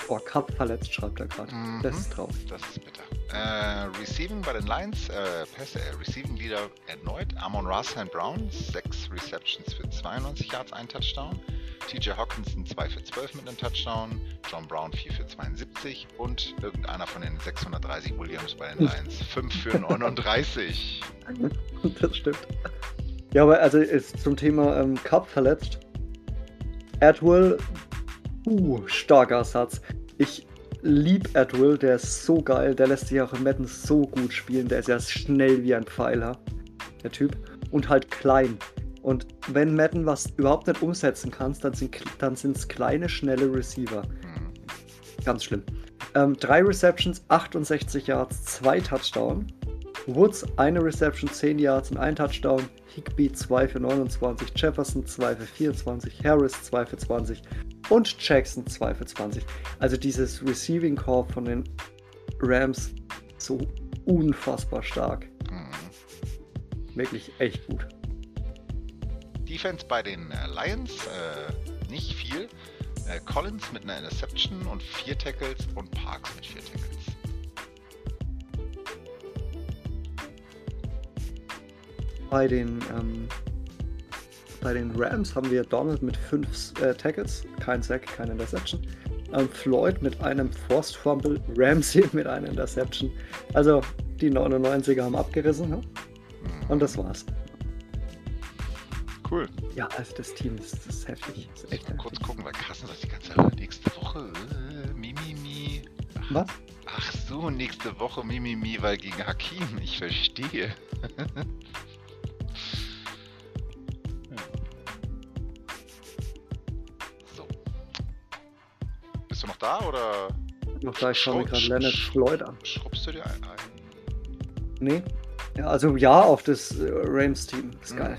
Boah, Cup verletzt, schreibt er gerade. Mhm. Das ist traurig. Das ist bitter. Äh, Receiving bei den Lions, äh, Pässe, äh, Receiving Leader erneut, Amon Rassan Brown, 6 Receptions für 92 Yards, ein Touchdown. TJ Hawkinson 2 für 12 mit einem Touchdown, John Brown 4 für 72 und irgendeiner von den 630 Williams bei den Lions [LAUGHS] 5 für 39. [LAUGHS] Das stimmt. Ja, aber also ist zum Thema ähm, Cup verletzt. Atwill, uh, starker Satz. Ich lieb Atwill, der ist so geil, der lässt sich auch im Madden so gut spielen, der ist ja schnell wie ein Pfeiler, der Typ. Und halt klein. Und wenn Madden was überhaupt nicht umsetzen kannst, dann sind dann es kleine, schnelle Receiver. Hm. Ganz schlimm. Ähm, drei Receptions, 68 Yards, zwei Touchdown. Woods, eine Reception, 10 Yards und ein Touchdown. Higby 2 für 29, Jefferson 2 für 24, Harris 2 für 20 und Jackson 2 für 20. Also dieses Receiving Core von den Rams so unfassbar stark. Hm. Wirklich echt gut. Defense bei den äh, Lions, äh, nicht viel. Äh, Collins mit einer Interception und vier Tackles und Parks mit vier Tackles. Bei den, ähm, bei den Rams haben wir Donald mit 5 äh, Tackles, kein Sack, keine Interception. Ähm, Floyd mit einem Forced Fumble, [LAUGHS] Ramsey mit einer Interception. Also die 99er haben abgerissen ne? Und das war's. Cool. Ja, also das Team ist, das ist heftig. Das ist Ich echt mal kurz heftig. gucken, weil Carsten sagt die ganze Zeit, nächste Woche, äh, Mimimi. Ach, Was? ach so, nächste Woche Mimimi, weil gegen Hakim. Ich verstehe. [LAUGHS] So. Bist du noch da oder Noch da, ich schaue mir gerade Leonard Floyd an. schrubbst du dir ein? ein? Nee. Ja, also ja auf das äh, Rams-Team. Ist geil.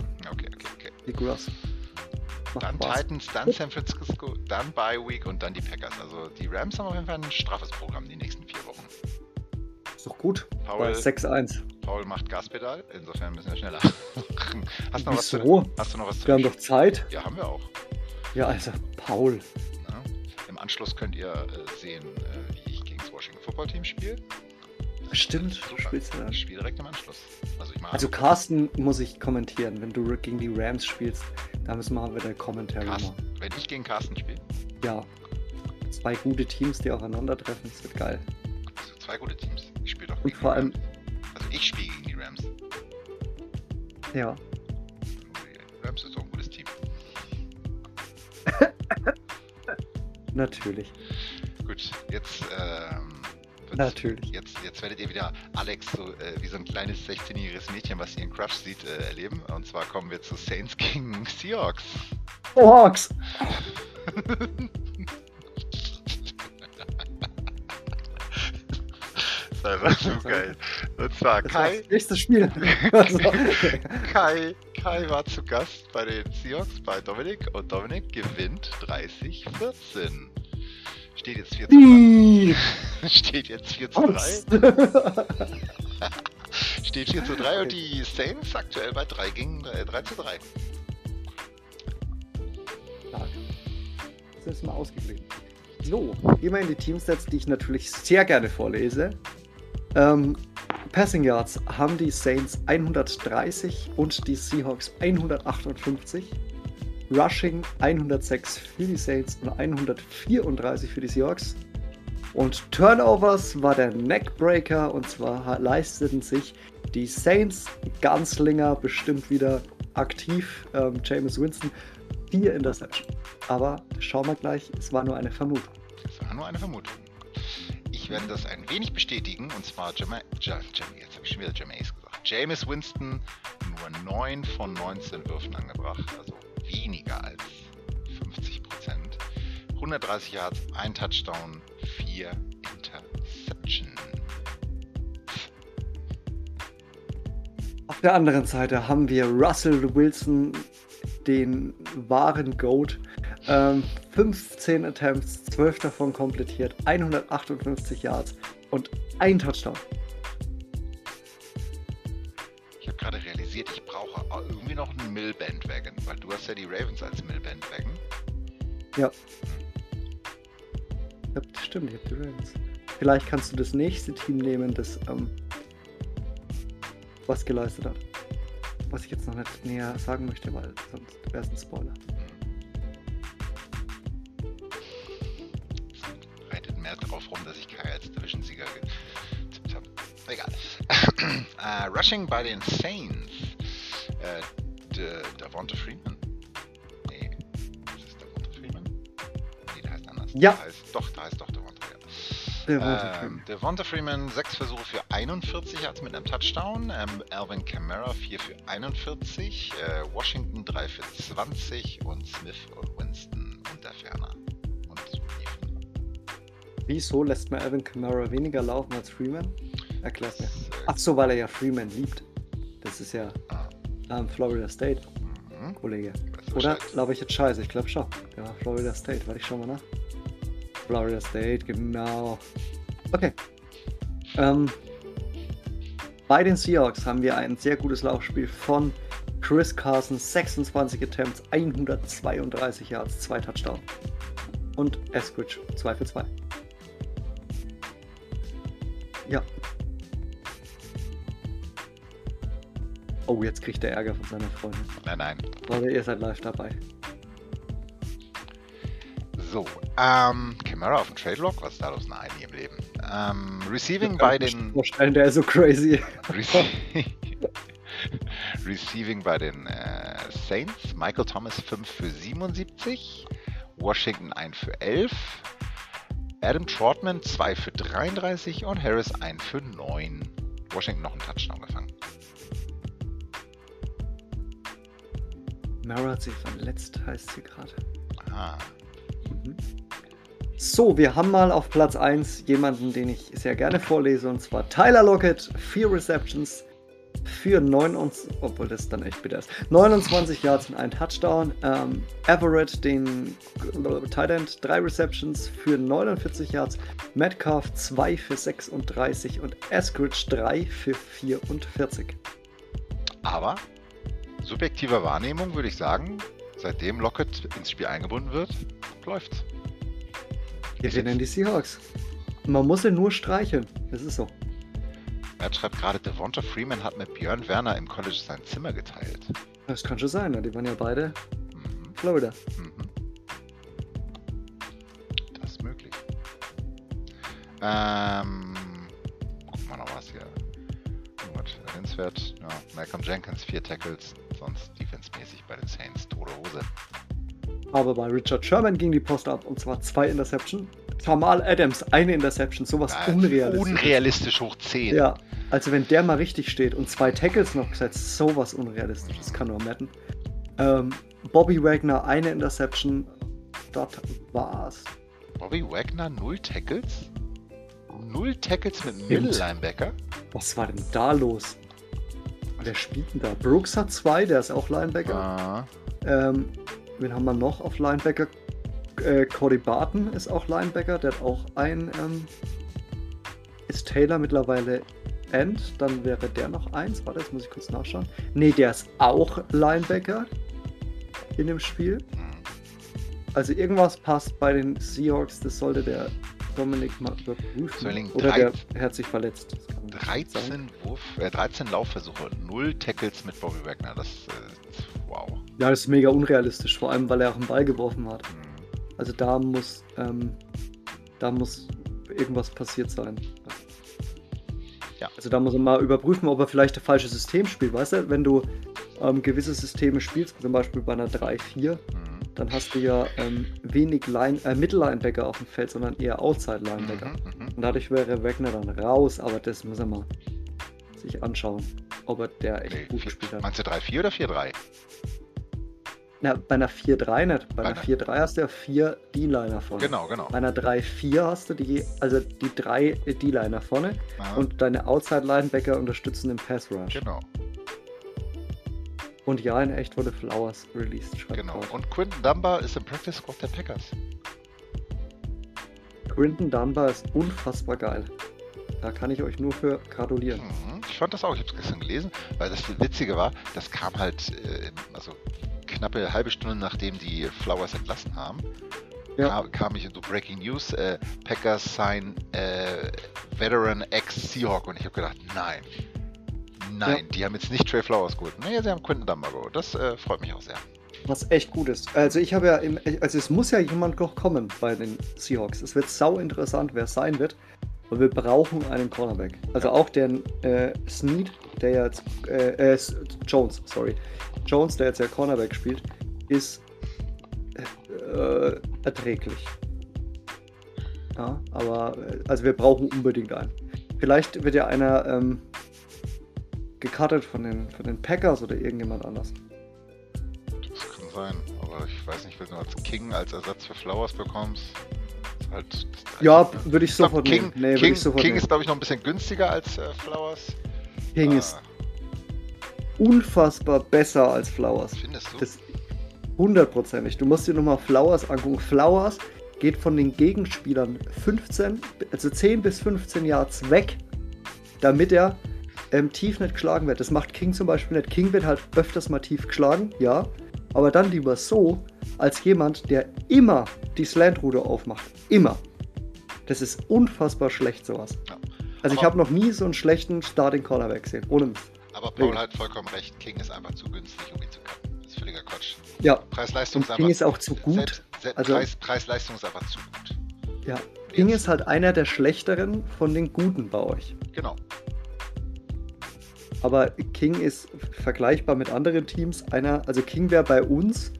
Macht Dann Spaß. Titans, dann San Francisco, dann Bye Week und dann die Packers. Also die Rams haben auf jeden Fall ein straffes Programm die nächsten vier Wochen. Ist doch gut. Paul, 6-1. Paul macht Gaspedal, insofern müssen wir schneller. [LAUGHS] hast, du noch was zu, hast du noch was zu Wir haben doch Zeit. Ja, haben wir auch. Ja, also Paul. Ne? Im Anschluss könnt ihr äh, sehen, äh, wie ich gegen das Washington Football Team spiele. Stimmt, Super. spielst du da. Ich spiele direkt im Anschluss. Also ich Also Carsten muss ich kommentieren, wenn du gegen die Rams spielst, da müssen wir wieder Commentary Carsten, machen. wenn ich gegen Carsten spiele, Ja. Zwei gute Teams, die aufeinandertreffen, das wird geil. also zwei gute Teams. Ich spiele doch Und gegen vor die allem-. Also ich spiele gegen die Rams. Ja. Die Rams ist doch ein gutes Team. [LAUGHS] Natürlich. Gut, jetzt ähm, Natürlich. Jetzt, jetzt werdet ihr wieder Alex so äh, wie so ein kleines 16-jähriges Mädchen, was in Crush sieht, äh, erleben. Und zwar kommen wir zu Saints gegen Seahawks. Oh, Hawks! [LAUGHS] Das war so geil. Und zwar Das war Kai, [LAUGHS] das nächste Spiel. Kai, Kai war zu Gast bei den Seahawks bei Dominik und Dominik gewinnt 30-14. Steht jetzt 4 zu 3. Ih, [LAUGHS] Steht jetzt 4 zu 3. was? [LAUGHS] Steht 4 zu 3 und die Saints aktuell bei 3 gegen 3, 3 zu 3. Stark. Das ist mal ausgeglichen. So, gehen wir in die Teamsets, die ich natürlich sehr gerne vorlese. Ähm, Passing Yards haben die Saints 130 und die Seahawks 158. Rushing 106 für die Saints und 134 für die Seahawks. Und Turnovers war der Neckbreaker und zwar leisteten sich die Saints Ganzlinger bestimmt wieder aktiv. Ähm, James Winston vier Interception. Aber schauen wir gleich, es war nur eine Vermutung. Das war nur eine Vermutung. Ich werde das ein wenig bestätigen und zwar Jama ja, jetzt habe ich schon wieder Jameis gesagt. Jameis Winston nur 9 von 19 Würfen angebracht, also weniger als 50 Prozent. 130 Yards, ein Touchdown, 4 Interception. Auf der anderen Seite haben wir Russell Wilson, den wahren Goat. Ähm, 15 Attempts, 12 davon komplettiert, 158 Yards und ein Touchdown. Noch einen Mill-Bandwagon, weil du hast ja die Ravens als Mill-Bandwagon. Ja. ja. Stimmt, ich hab die Ravens. Vielleicht kannst du das nächste Team nehmen, das ähm, was geleistet hat. Was ich jetzt noch nicht näher sagen möchte, weil sonst wäre es ein Spoiler. reitet mehr drauf rum, dass ich Kai als Division-Sieger getippt habe. Egal. [CLEARS THROAT] äh, Rushing bei den Saints. Äh, De Devonta Freeman. Nee. Ist das Devonta Freeman? Nee, der heißt anders. Ja. Der heißt, doch, der heißt doch Devonta, ja. Devonta Ähm, Freeman. Devonta Freeman, 6 Versuche für 41 Yards mit einem Touchdown. Ähm, Alvin Kamara 4 für 41. Äh, Washington 3 für 20. Und Smith und Winston unter Ferner. Und. Wieso lässt man Alvin Kamara weniger laufen als Freeman? Erklär's mir. Äh, Ach so, weil er ja Freeman liebt. Das ist ja ah, ähm, Florida State, mhm. Kollege. Oder glaube ich jetzt scheiße? Ich glaube schon. Ja, Florida State. Warte, ich schau mal nach. Florida State, genau. Okay. Ähm, bei den Seahawks haben wir ein sehr gutes Laufspiel von Chris Carson, 26 Attempts, 132 Yards, 2 Touchdown. Und Eskridge 2 für 2. Oh, jetzt kriegt er Ärger von seiner Freundin. Nein, nein. Leute, ihr seid live dabei. So, ähm, Kamara auf dem Trade Lock, was ist da los? Nein, nie im Leben. Ähm, Receiving bei den vorstellen, der ist so crazy. Rece [LAUGHS] Receiving bei den äh, Saints, Michael Thomas 5 für 77, Washington 1 für 11, Adam Trotman 2 für 33 und Harris 1 für 9. Washington noch einen Touchdown gefangen. Mara hat sich verletzt, heißt sie gerade. Ah, Mhm. So, wir haben mal auf Platz 1 jemanden, den ich sehr gerne vorlese, und zwar Tyler Lockett, 4 Receptions für 9 und, obwohl das dann echt bitter ist, 29 Yards und ein Touchdown. Ähm, Everett, den Tight End, 3 Receptions für 49 Yards. Metcalf 2 für 36 und Eskridge 3 für 44. aber subjektiver Wahrnehmung würde ich sagen, seitdem Lockett ins Spiel eingebunden wird, läuft's. Wir sind die Seahawks. Man muss ihn nur streicheln. Das ist so. Matt schreibt gerade, Devonta Freeman hat mit Björn Werner im College sein Zimmer geteilt. Das kann schon sein, ne? die waren ja beide Mhm. Florida. Mhm. Das ist möglich. Ähm, guck mal noch was hier. Irgendwas erwähnenswert. Ja, Malcolm Jenkins, vier Tackles, sonst defensemäßig bei den Saints, tote Hose. Aber bei Richard Sherman ging die Post ab und zwar zwei Interception. Jamal Adams, eine Interception, sowas Ja, unrealistisch. Unrealistisch hoch 10. Ja, also wenn der mal richtig steht und zwei Tackles noch gesetzt, sowas unrealistisch. Das kann nur Madden. Ähm, Bobby Wagner, eine Interception. Dort war's. Bobby Wagner, null Tackles? Null Tackles mit Stimmt. Middle-Linebacker? Was war denn da los? Wer spielt denn da? Brooks hat zwei, der ist auch Linebacker. Ah, Ähm, wen haben wir noch auf Linebacker? äh, Cody Barton ist auch Linebacker, der hat auch ein. Ähm, ist Taylor mittlerweile End? Dann wäre der noch eins. Warte, jetzt muss ich kurz nachschauen. Ne, der ist auch Linebacker in dem Spiel. Mhm. Also irgendwas passt bei den Seahawks, das sollte der Dominik mal überprüfen. Sterling Oder drei- der hat sich verletzt. Das kann nicht sein. 13, Wurf, äh, 13 Laufversuche, 0 Tackles mit Bobby Wagner. Das äh, wow. Ja, das ist mega unrealistisch, vor allem weil er auch einen Ball geworfen hat. Mhm. Also da muss, ähm, da muss irgendwas passiert sein. Ja. Also da muss man mal überprüfen, ob er vielleicht das falsche System spielt. Weißt du, wenn du ähm, gewisse Systeme spielst, zum Beispiel bei einer 3-4, Mhm. Dann hast du ja ähm, wenig Line, äh, Mittellinebacker auf dem Feld, sondern eher Outside-Linebacker. Mhm. Mhm. Und dadurch wäre Wagner dann raus, aber das muss er mal sich anschauen, ob er der echt Nee, gut vier- gespielt hat. Meinst du 3-4 oder 4-3? Na, bei einer 4-3 nicht. Bei Bei einer einer- 4-3 hast du ja vier D-Liner vorne. Genau, genau. Bei einer 3-4 hast du die, also die drei D-Liner vorne Aha, und deine Outside-Linebacker unterstützen den Pass-Rush. genau, Und ja, in echt wurde Flowers released. genau. Cord. Und Quinton Dunbar ist im Practice Squad der Packers. Quinton Dunbar ist unfassbar geil. Da kann ich euch nur für gratulieren. Mhm. Ich fand das auch, ich habe es gestern gelesen, weil das Witzige war, das kam halt, äh, also knappe halbe Stunde nachdem die Flowers entlassen haben, Ja. kam, kam ich in so Breaking News, äh, Packers sign äh, Veteran ex-Seahawk und ich habe gedacht, nein, nein, die haben jetzt nicht Trey Flowers geholt. Nee, sie haben Quinton Dunbar geholt. Das äh, freut mich auch sehr. Was echt gut ist. Also ich habe ja, im, also es muss ja jemand noch kommen bei den Seahawks. Es wird sau interessant, wer es sein wird. Und wir brauchen einen Cornerback. Also Ja. auch den äh, Snead, der ja jetzt, äh, äh, Jones, sorry. Jones, der jetzt ja Cornerback spielt, ist äh, erträglich. Ja, aber äh, also wir brauchen unbedingt einen. Vielleicht wird ja einer ähm, gecuttet von den, von den Packers oder irgendjemand anders. Das kann sein, aber ich weiß nicht, wenn du als King als Ersatz für Flowers bekommst. Halt Ja, würde ich Ich sofort King, nehmen. Nee, King, ich sofort King nehmen. ist, glaube ich, noch ein bisschen günstiger als äh, Flowers. King Ah, ist unfassbar besser als Flowers. Findest du? Das hundertprozentig. Du musst dir nochmal Flowers angucken. Flowers geht von den Gegenspielern 15, also 10 bis 15 Yards weg, damit er ähm, tief nicht geschlagen wird. Das macht King zum Beispiel nicht. King wird halt öfters mal tief geschlagen, ja. Aber dann lieber so, als jemand, der immer die Slant-Route aufmacht. Immer. Das ist unfassbar schlecht, sowas. Ja. Also ich Aber- habe noch nie so einen schlechten Starting Cornerback gesehen. Ohne. Aber Paul hat vollkommen recht. King ist einfach zu günstig, um ihn zu cutten. Das ist völliger Quatsch. Ja, Preis-Leistung ist King einfach. ist auch zu gut. Selbst, selbst Also- Preis, Preis-Leistung ist einfach zu gut. Ja, King Jetzt- ist halt einer der schlechteren von den Guten bei euch. Genau. Aber King ist vergleichbar mit anderen Teams einer, also King wäre bei uns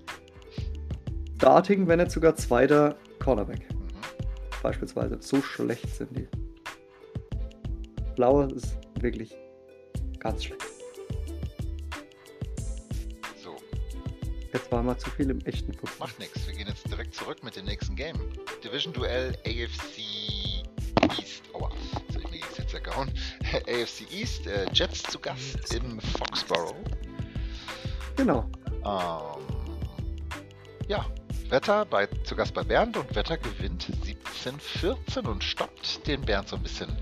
Starting, wenn nicht sogar zweiter Cornerback. Mhm. Beispielsweise. So schlecht sind die. Blauer ist wirklich ganz schlecht. So, Jetzt war mal zu viel im echten Football. macht nichts. Wir gehen jetzt direkt zurück mit dem nächsten Game. Division-Duell AFC East. Aua, zergehauen. AFC East, äh, Jets zu Gast im Foxborough. Genau. Ähm, ja, Wetter bei, zu Gast bei Bernd und Wetter gewinnt 17-14 und stoppt den Bernd so ein bisschen.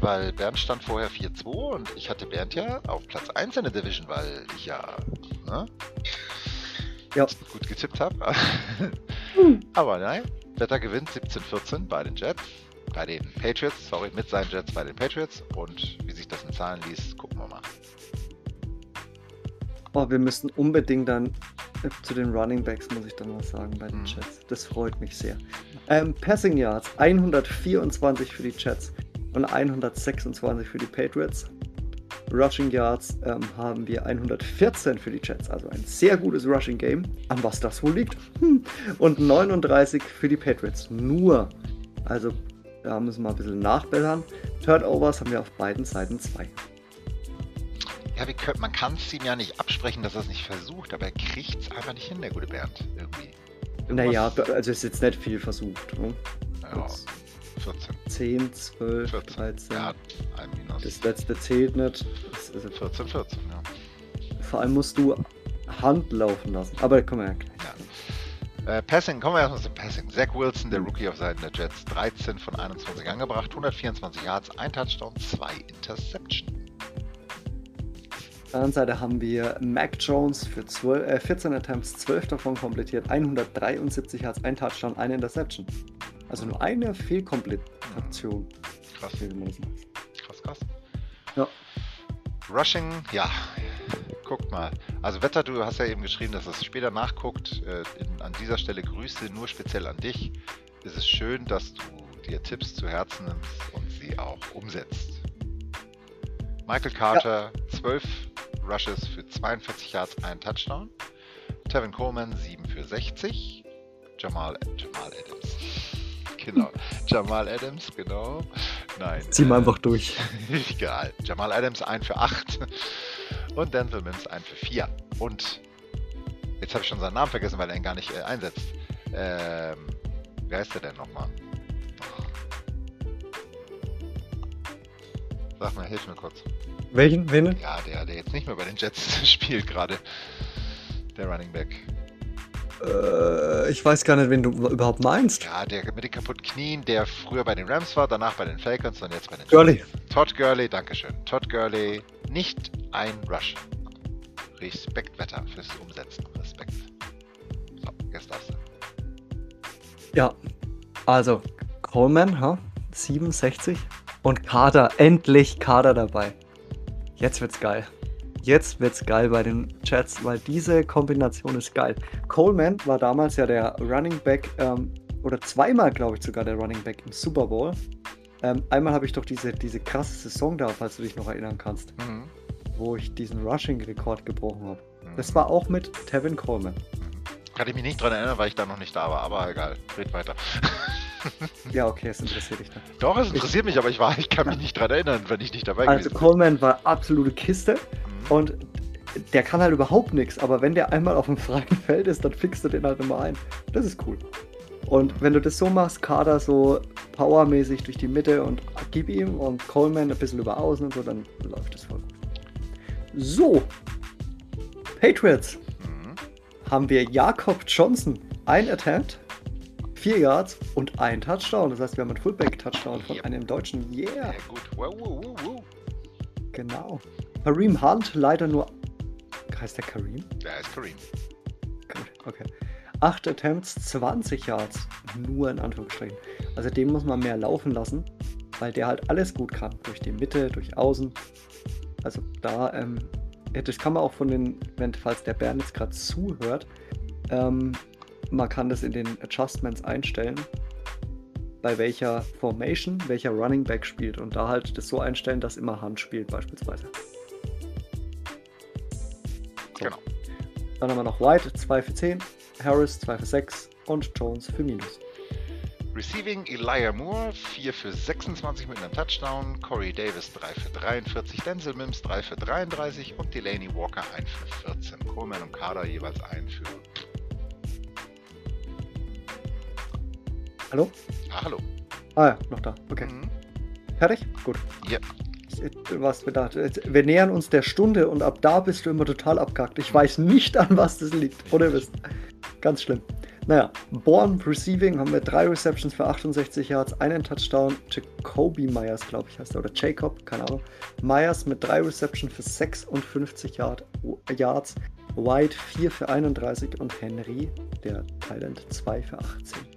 Weil Bernd stand vorher 4-2 und ich hatte Bernd ja auf Platz 1 in der Division, weil ich ja ne, Ja. gut getippt habe. Aber nein, Wetter gewinnt 17-14 bei den Jets, bei den Patriots, sorry, mit seinen Jets bei den Patriots und wie sich das in Zahlen liest, gucken wir mal. Oh, wir müssen unbedingt dann äh, zu den Running Backs, muss ich dann was sagen, bei den Mhm. Jets. Das freut mich sehr. Ähm, Passing Yards 124 für die Jets und 126 für die Patriots. Rushing Yards ähm, haben wir 114 für die Jets, also ein sehr gutes Rushing Game. An was das wohl liegt? Hm. Und 39 für die Patriots. Nur. Also da müssen wir ein bisschen nachbessern. Turnovers haben wir auf beiden Seiten zwei. Ja, wir können, man kann es ihm ja nicht absprechen, dass er es nicht versucht, aber er kriegt es einfach nicht hin, der gute Bernd. Irgendwie. Naja, also ist jetzt nicht viel versucht. Ne? Ja, Jetzt 14. 10, 12, 14. 13. Ja, ein Minus. Das letzte zählt nicht. Das ist, 14, 14, ja. vor allem musst du Hand laufen lassen. Aber da kommen wir ja gleich. ja. Äh, Passing, kommen wir erstmal zum Passing. Zach Wilson, der Rookie auf Seiten der Jets, 13 von 21 angebracht, 124 Yards, ein Touchdown, zwei Interception. Auf der anderen Seite haben wir Mac Jones für 12, äh, 14 Attempts, 12 davon komplettiert, 173 Yards, ein Touchdown, eine Interception. Also nur eine. Krass, man das nennt. krass, krass. Ja. Rushing, ja, guckt mal. Also Wetter, du hast ja eben geschrieben, dass es später nachguckt. Äh, in, an dieser Stelle Grüße nur speziell an dich. Es ist schön, dass du dir Tipps zu Herzen nimmst und sie auch umsetzt. Michael Carter, 12 Rushes für 42 Yards, ein Touchdown. Tevin Coleman, 7 für 60. Jamal, Jamal Adams. Genau. Jamal Adams, genau. Nein. Zieh mal äh, einfach durch. [LAUGHS] Egal. Jamal Adams 1 für 8 und Denzel Mims 1 für 4. Und jetzt habe ich schon seinen Namen vergessen, weil er ihn gar nicht äh, einsetzt. Ähm, wer heißt der denn nochmal? Sag mal, hilf mir kurz. Welchen? Wen? Ja, der, der jetzt nicht mehr bei den Jets [LAUGHS] spielt gerade. Der Running Back. Äh, ich weiß gar nicht, wen du überhaupt meinst. Ja, der mit den kaputten Knien, der früher bei den Rams war, danach bei den Falcons und jetzt bei den Gurley. Todd Gurley, Dankeschön. Todd Gurley, nicht ein Rush. Respekt, Wetter, fürs Umsetzen. Respekt. So, jetzt darfst du. Ja, also Coleman, ha? 67 und Kader, endlich Kader dabei. Jetzt wird's geil. Jetzt wird's geil bei den Chats, weil diese Kombination ist geil. Coleman war damals ja der Running Back, ähm, oder zweimal, glaube ich, sogar der Running Back im Super Bowl. Ähm, einmal habe ich doch diese, diese krasse Saison da, falls du dich noch erinnern kannst, Mhm. wo ich diesen Rushing-Rekord gebrochen habe. Mhm. Das war auch mit Tevin Coleman. Kann ich mich nicht dran erinnern, weil ich da noch nicht da war, aber egal. Red weiter. [LAUGHS] Ja, okay, es interessiert dich nicht. Doch, es interessiert mich, aber ich war, ich kann mich nicht dran erinnern, wenn ich nicht dabei Also gewesen Coleman war absolute Kiste bin. Mhm. und der kann halt überhaupt nichts, aber wenn der einmal auf dem freien Feld ist, dann fixst du den halt immer ein. Das ist cool. Und wenn du das so machst, Kader so powermäßig durch die Mitte und gib ihm und Coleman ein bisschen über außen und so, dann läuft das voll gut. So, Patriots Mhm. haben wir Jakob Johnson, ein Attempt, vier Yards und ein Touchdown. Das heißt, wir haben einen Fullback-Touchdown von Yep. einem Deutschen. Yeah! Sehr gut. Wow, wow, wow. Genau. Kareem Hunt leider nur. Heißt der Kareem? Der ist Kareem. Gut, okay. 8 Attempts, 20 Yards. Nur in Anführungsstrichen. Also den muss man mehr laufen lassen, weil der halt alles gut kann. Durch die Mitte, durch außen. Also da, ähm, ja, das kann man auch von den, wenn, falls der Bern jetzt gerade zuhört, ähm, man kann das in den Adjustments einstellen, bei welcher Formation welcher Running Back spielt und da halt das so einstellen, dass immer Hand spielt beispielsweise. So. Genau. Dann haben wir noch White 2 für 10, Harris 2 für 6 und Jones für Minus. Receiving Elijah Moore, 4 für 26 mit einem Touchdown, Corey Davis 3 für 43, Denzel Mims 3 für 33 und Delaney Walker 1 für 14. Coleman und Kader jeweils 1 für. Hallo? Ah, hallo. Ah ja, noch da. Okay. Mhm. Fertig? Gut. Ja. Du warst bedacht. Wir nähern uns der Stunde und ab da bist du immer total abgehackt. Ich weiß nicht, an was das liegt. Ohne Wissen. Ganz schlimm. Naja, Born Receiving haben wir drei Receptions für 68 Yards, einen Touchdown. Jacoby Myers, glaube ich, heißt er. Oder Jacob, keine Ahnung. Myers mit drei Receptions für 56 Yard, Yards. White 4 für 31 und Henry, der Thailand, 2 für 18.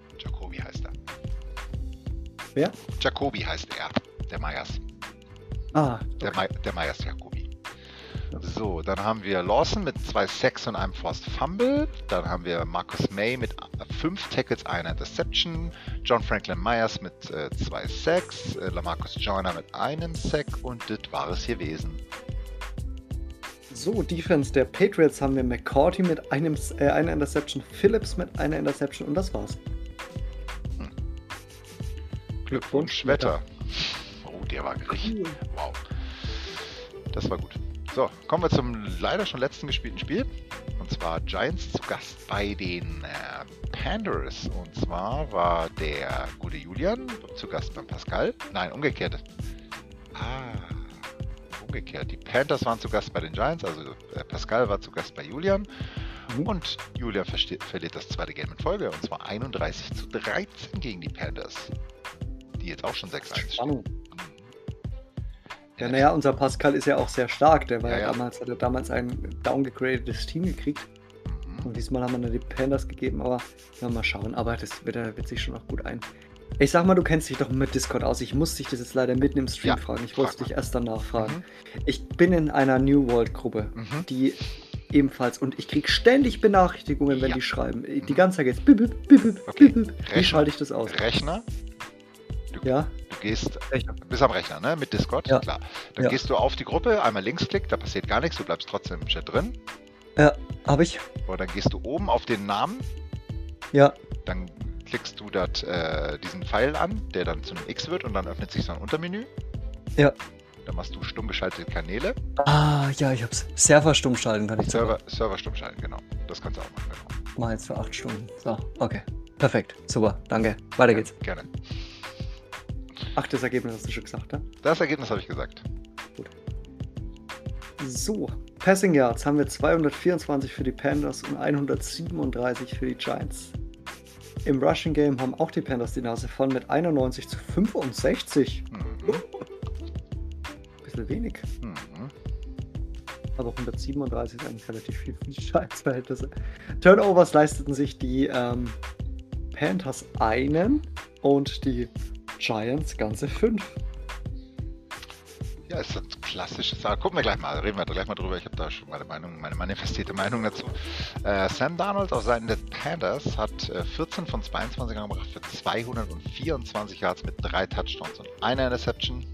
Jacobi heißt er. Wer? Jacobi heißt er. Der Meyers. Ah, Der, okay. okay. der Meyers Jacobi. So, dann haben wir Lawson mit zwei Sacks und einem Forced Fumble. Dann haben wir Marcus May mit fünf Tackles, einer Interception. John Franklin Myers mit äh, zwei Sacks. Äh, Lamarcus Joyner mit einem Sack. Und das war es gewesen. So, Defense der Patriots haben wir McCourty mit einem, äh, einer Interception, Phillips mit einer Interception und das war's. Glückwunsch, Wetter. Oh, der war richtig. Wow. Das war gut. So, kommen wir zum leider schon letzten gespielten Spiel. Und zwar Giants zu Gast bei den äh, Panthers. Und zwar war der gute Julian zu Gast beim Pascal. Nein, umgekehrt. Ah, umgekehrt. Die Panthers waren zu Gast bei den Giants, also äh, Pascal war zu Gast bei Julian. Mhm. Und Julia verliert das zweite Game in Folge und zwar 31 zu 13 gegen die Panthers. Die jetzt auch schon 6-1 stehen. Ja, naja, unser Pascal ist ja auch sehr stark. Der war ja, ja damals, hat er damals ein downgegradetes Team gekriegt. Mhm. Und diesmal haben wir nur die Pandas gegeben, aber ja, mal schauen. Aber das wird, wird sich schon noch gut ein. Ich sag mal, du kennst dich doch mit Discord aus. Ich muss dich das jetzt leider mitten im Stream ja, fragen. Ich wollte dich erst danach fragen. Mhm. Ich bin in einer New World Gruppe, mhm. die ebenfalls und ich kriege ständig Benachrichtigungen, wenn ja. die schreiben. Die mhm. ganze Zeit geht's. Bip, bip, bip, okay. Wie schalte ich das aus? Rechner? Du, ja. Du gehst, Rechner. bist am Rechner, ne? Mit Discord, ja. klar. Dann ja. gehst du auf die Gruppe, einmal Linksklick, da passiert gar nichts, du bleibst trotzdem im Chat drin. Ja, habe ich. Und dann gehst du oben auf den Namen. Ja. Dann klickst du dat, äh, diesen Pfeil an, der dann zu einem X wird und dann öffnet sich so ein Untermenü. Ja. Dann machst du stumm geschaltete Kanäle. Ah, ja, ich hab's. Server stumm schalten kann ich Server, Server stumm schalten, genau. Das kannst du auch machen, genau. Mach jetzt für acht Stunden. So, okay. Perfekt. Super. Danke. Weiter geht's. Gerne. Ach, das Ergebnis hast du schon gesagt, ne? Das Ergebnis habe ich gesagt. Gut. So, Passing Yards haben wir 224 für die Panthers und 137 für die Giants. Im Rushing Game haben auch die Panthers die Nase voll mit 91 zu 65. Mhm. [LAUGHS] Bisschen wenig. Mhm. Aber 137 ist eigentlich relativ viel für die Scheißverhältnisse. Turnovers leisteten sich die ähm, Panthers einen und die Giants ganze fünf. Ja, ist klassisches. Aber gucken wir gleich mal, reden wir gleich mal drüber. Ich habe da schon meine Meinung, meine manifestierte Meinung dazu. Äh, Sam Darnold auf Seiten des Panthers hat äh, 14 von 22 angebracht für 224 Yards mit drei Touchdowns und einer Interception.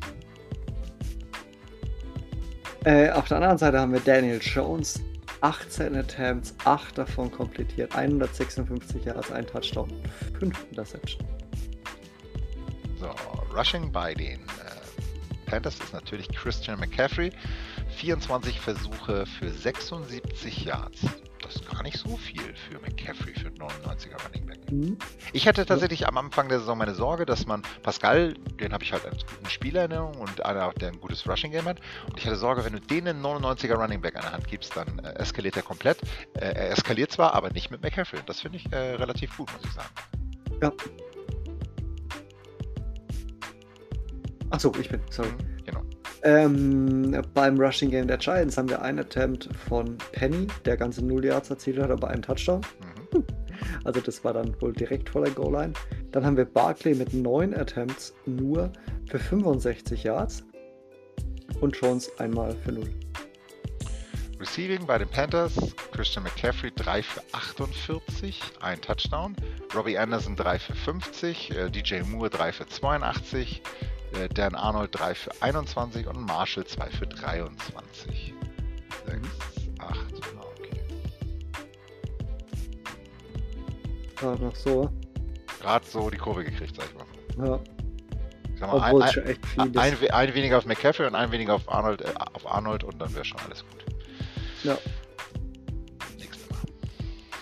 Äh, auf der anderen Seite haben wir Daniel Jones. 18 Attempts, 8 davon komplettiert, 156 Yards, ein Touchdown, 5 Interception. So, Rushing bei den Panthers ist natürlich Christian McCaffrey. 24 Versuche für 76 Yards. Das ist gar nicht so viel für McCaffrey, für 99er Running Back. Mhm. Ich hatte tatsächlich am Anfang der Saison meine Sorge, dass man Pascal, den habe ich halt als guten Spielererinnerung und einer, der ein gutes Rushing Game hat. Und ich hatte Sorge, wenn du denen einen 99er Running Back an der Hand gibst, dann äh, eskaliert er komplett. Äh, er eskaliert zwar, aber nicht mit McCaffrey. Das finde ich äh, relativ gut, muss ich sagen. Ja, Achso, ich bin, sorry. Mhm, genau. Ähm, beim Rushing Game der Giants haben wir einen Attempt von Penny, der ganze 0 Yards erzielt hat, aber einen Touchdown. Mhm. Also das war dann wohl direkt vor der Goal-Line. Dann haben wir Barkley mit 9 Attempts nur für 65 Yards und Jones einmal für 0. Receiving bei den Panthers, Christian McCaffrey 3 für 48, ein Touchdown. Robbie Anderson 3 für 50, äh, DJ Moore 3 für 82, äh, Dan Arnold 3 für 21 und Marshall 2 für 23. 6, 8, okay. Gerade noch so. Gerade so die Kurve gekriegt, sag ich mal. Ja. Ich sag mal, Obwohl ein, schon echt viel ein, ein, ein, weniger auf McCaffrey und ein weniger auf Arnold, äh, auf Arnold und dann wäre schon alles gut. Ja. Nächstes Mal.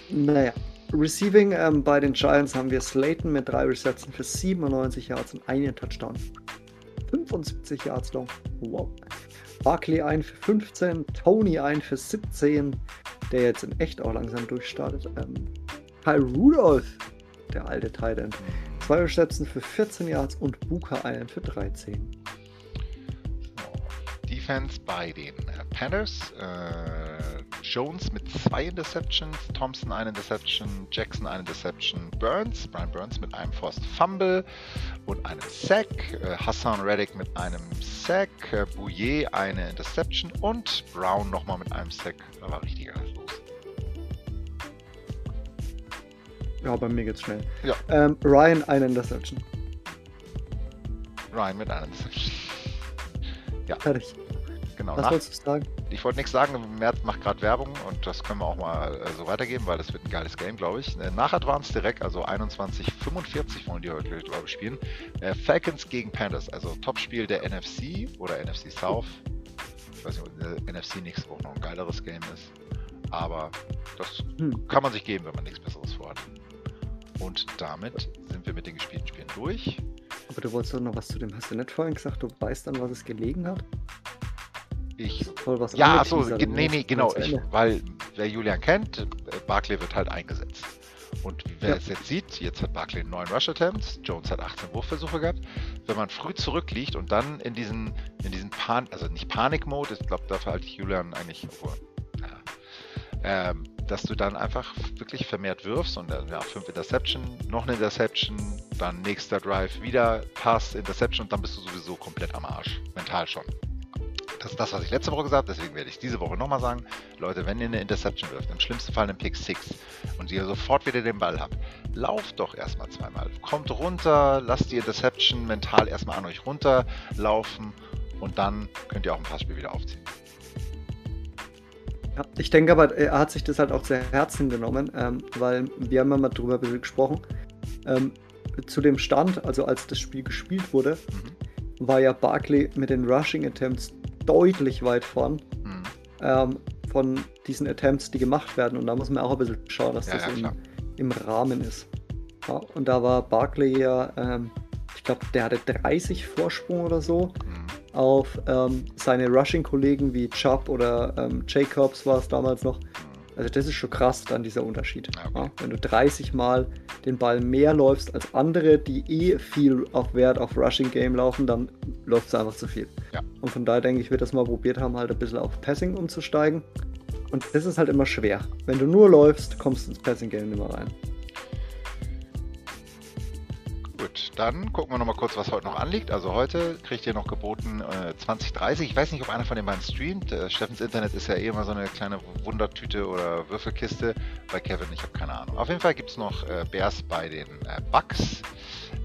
Naja. Receiving ähm, bei den Giants haben wir Slayton mit drei Receptions für 97 Yards und einen Touchdown. 75 Yards long. Wow. Barkley ein für 15, Tony ein für 17, der jetzt in echt auch langsam durchstartet. Ähm, Kyle Rudolph, der alte Titan, zwei Receptions für 14 Yards und Buka einen für 13. Defense bei den äh, Panthers. Äh, Jones mit zwei Interceptions, Thompson eine Interception, Jackson eine Interception, Burns, Brian Burns mit einem Forced Fumble und einem Sack, äh, Hassan Reddick mit einem Sack, äh, Bouillet eine Interception und Brown nochmal mit einem Sack. Da war richtiger los. Ja, bei mir geht's schnell. Ja. Ähm, Ryan eine Interception. Ryan mit einer Interception. Ja. Fertig. Genau. Was nach, wolltest du sagen? Ich wollte nichts sagen, März macht gerade Werbung und das können wir auch mal äh, so weitergeben, weil das wird ein geiles Game, glaube ich. Äh, nach Advance direkt, also 21:45 wollen die heute, glaube ich, spielen. Äh, Falcons gegen Panthers, also Topspiel der NFC oder NFC South. Ich weiß nicht, ob der NFC nächste Woche noch ein geileres Game ist. Aber das hm. kann man sich geben, wenn man nichts Besseres vorhat. Und damit sind wir mit den gespielten Spielen durch. Aber du wolltest doch noch was zu dem, hast du nicht vorhin gesagt, du weißt dann, was es gelegen hat? Ich. ja, achso, nee, nee, genau. Ich, weil wer Julian kennt, äh, Barkley wird halt eingesetzt. Und wer ja. es jetzt sieht, jetzt hat Barkley 9 Rush Attempts, Jones hat 18 Wurfversuche gehabt. Wenn man früh zurückliegt und dann in diesen, in diesen Pan also nicht Panik-Mode, ich glaube, dafür halte ich Julian eigentlich, obwohl, ja, ähm, dass du dann einfach wirklich vermehrt wirfst und dann ja, 5 Interception, noch eine Interception, dann nächster Drive, wieder Pass, Interception und dann bist du sowieso komplett am Arsch. Mental schon. Das ist das, was ich letzte Woche gesagt habe, deswegen werde ich diese Woche nochmal sagen. Leute, wenn ihr eine Interception wirft, im schlimmsten Fall einen Pick 6 und ihr sofort wieder den Ball habt, lauft doch erstmal zweimal. Kommt runter, lasst die Interception mental erstmal an euch runterlaufen und dann könnt ihr auch ein Passspiel wieder aufziehen. Ja, ich denke aber, er hat sich das halt auch sehr Herzen genommen, ähm, weil wir haben ja mal drüber gesprochen. Ähm, zu dem Stand, also als das Spiel gespielt wurde, mhm. war ja Barkley mit den Rushing Attempts deutlich weit vorn mhm. ähm, von diesen Attempts, die gemacht werden. Und da muss man auch ein bisschen schauen, dass ja, das ja, im, im, Rahmen ist. Ja, und da war Barkley ja, ähm, ich glaube, der hatte 30 Vorsprung oder so mhm. auf ähm, seine Rushing-Kollegen wie Chubb oder ähm, Jacobs war es damals noch. Also das ist schon krass dann dieser Unterschied. Okay. Ja, wenn du 30 Mal den Ball mehr läufst als andere, die eh viel auf Wert auf Rushing Game laufen, dann läuft es einfach zu viel. Ja. Und von daher denke ich, wird das mal probiert haben, halt ein bisschen auf Passing umzusteigen. Und das ist halt immer schwer. Wenn du nur läufst, kommst du ins Passing Game nicht mehr rein. Gut, dann gucken wir nochmal kurz, was heute noch anliegt. Also heute kriegt ihr noch geboten äh, 2030. Ich weiß nicht, ob einer von den beiden streamt. Äh, Steffens Internet ist ja eh immer so eine kleine Wundertüte oder Würfelkiste. Bei Kevin, ich habe keine Ahnung. Auf jeden Fall gibt es noch äh, Bears bei den äh, Bucks.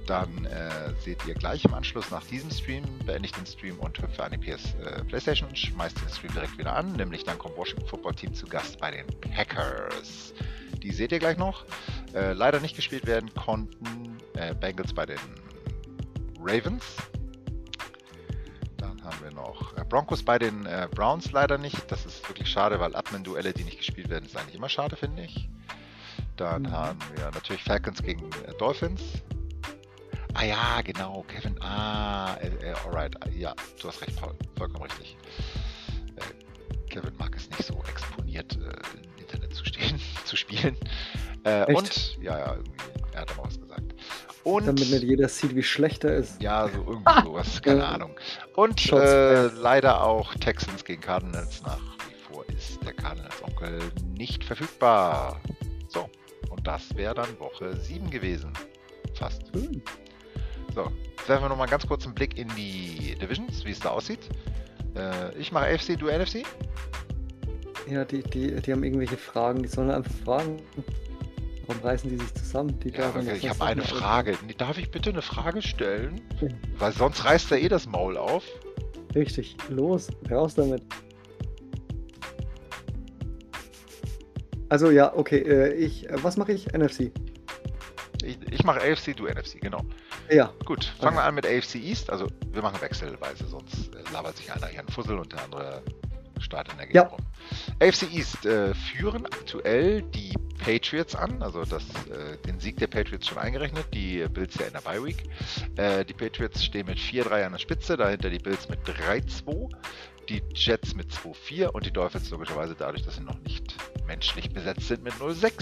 Dann äh, seht ihr gleich im Anschluss nach diesem Stream, beende ich den Stream und hüpfe an die PS äh, Playstation und schmeiße den Stream direkt wieder an. Nämlich dann kommt Washington Football Team zu Gast bei den Packers. Die seht ihr gleich noch. Äh, leider nicht gespielt werden konnten äh, Bengals bei den Ravens. Dann haben wir noch äh, Broncos bei den äh, Browns leider nicht. Das ist wirklich schade, weil Admin-Duelle, die nicht gespielt werden, ist eigentlich immer schade, finde ich. Dann mhm. haben wir natürlich Falcons gegen äh, Dolphins. Ah ja, genau, Kevin. Ah, äh, äh, alright. Ja, du hast recht, Paul. Vollkommen richtig. Kevin mag es nicht so exponiert im Internet zu stehen, [LAUGHS] zu spielen. und, ja, ja, irgendwie, er hat aber was gesagt. Und, Damit nicht jeder sieht, wie schlecht er ist. Ja, so irgendwie sowas, keine Ahnung. Und äh, leider auch Texans gegen Cardinals. Nach wie vor ist der Cardinals-Onkel nicht verfügbar. So, und das wäre dann Woche 7 gewesen. Fast. Hm. So, jetzt werfen wir nochmal ganz kurz einen Blick in die Divisions, wie es da aussieht. Äh, ich mache AFC, du NFC? Ja, die, die, die haben irgendwelche Fragen, die sollen einfach fragen. Warum reißen die sich zusammen? Die ja, okay, ich habe eine Frage. Darf ich bitte eine Frage stellen? Ja. Weil sonst reißt er eh das Maul auf. Richtig, los, raus damit. Also ja, okay, äh, ich, äh, was mache ich? NFC. Ich, ich mache AFC, du NFC, genau. Ja. Gut, fangen okay. wir an mit AFC East. Also wir machen wechselweise, sonst äh, labert sich einer hier einen Fussel und der andere startet in der Gegend ja. rum. AFC East äh, führen aktuell die Patriots an, also das, äh, den Sieg der Patriots schon eingerechnet, die Bills ja in der Bye Week. Äh, die Patriots stehen mit 4-3 an der Spitze, dahinter die Bills mit 3-2, die Jets mit 2-4 und die Dolphins logischerweise dadurch, dass sie noch nicht menschlich besetzt sind mit 0-6.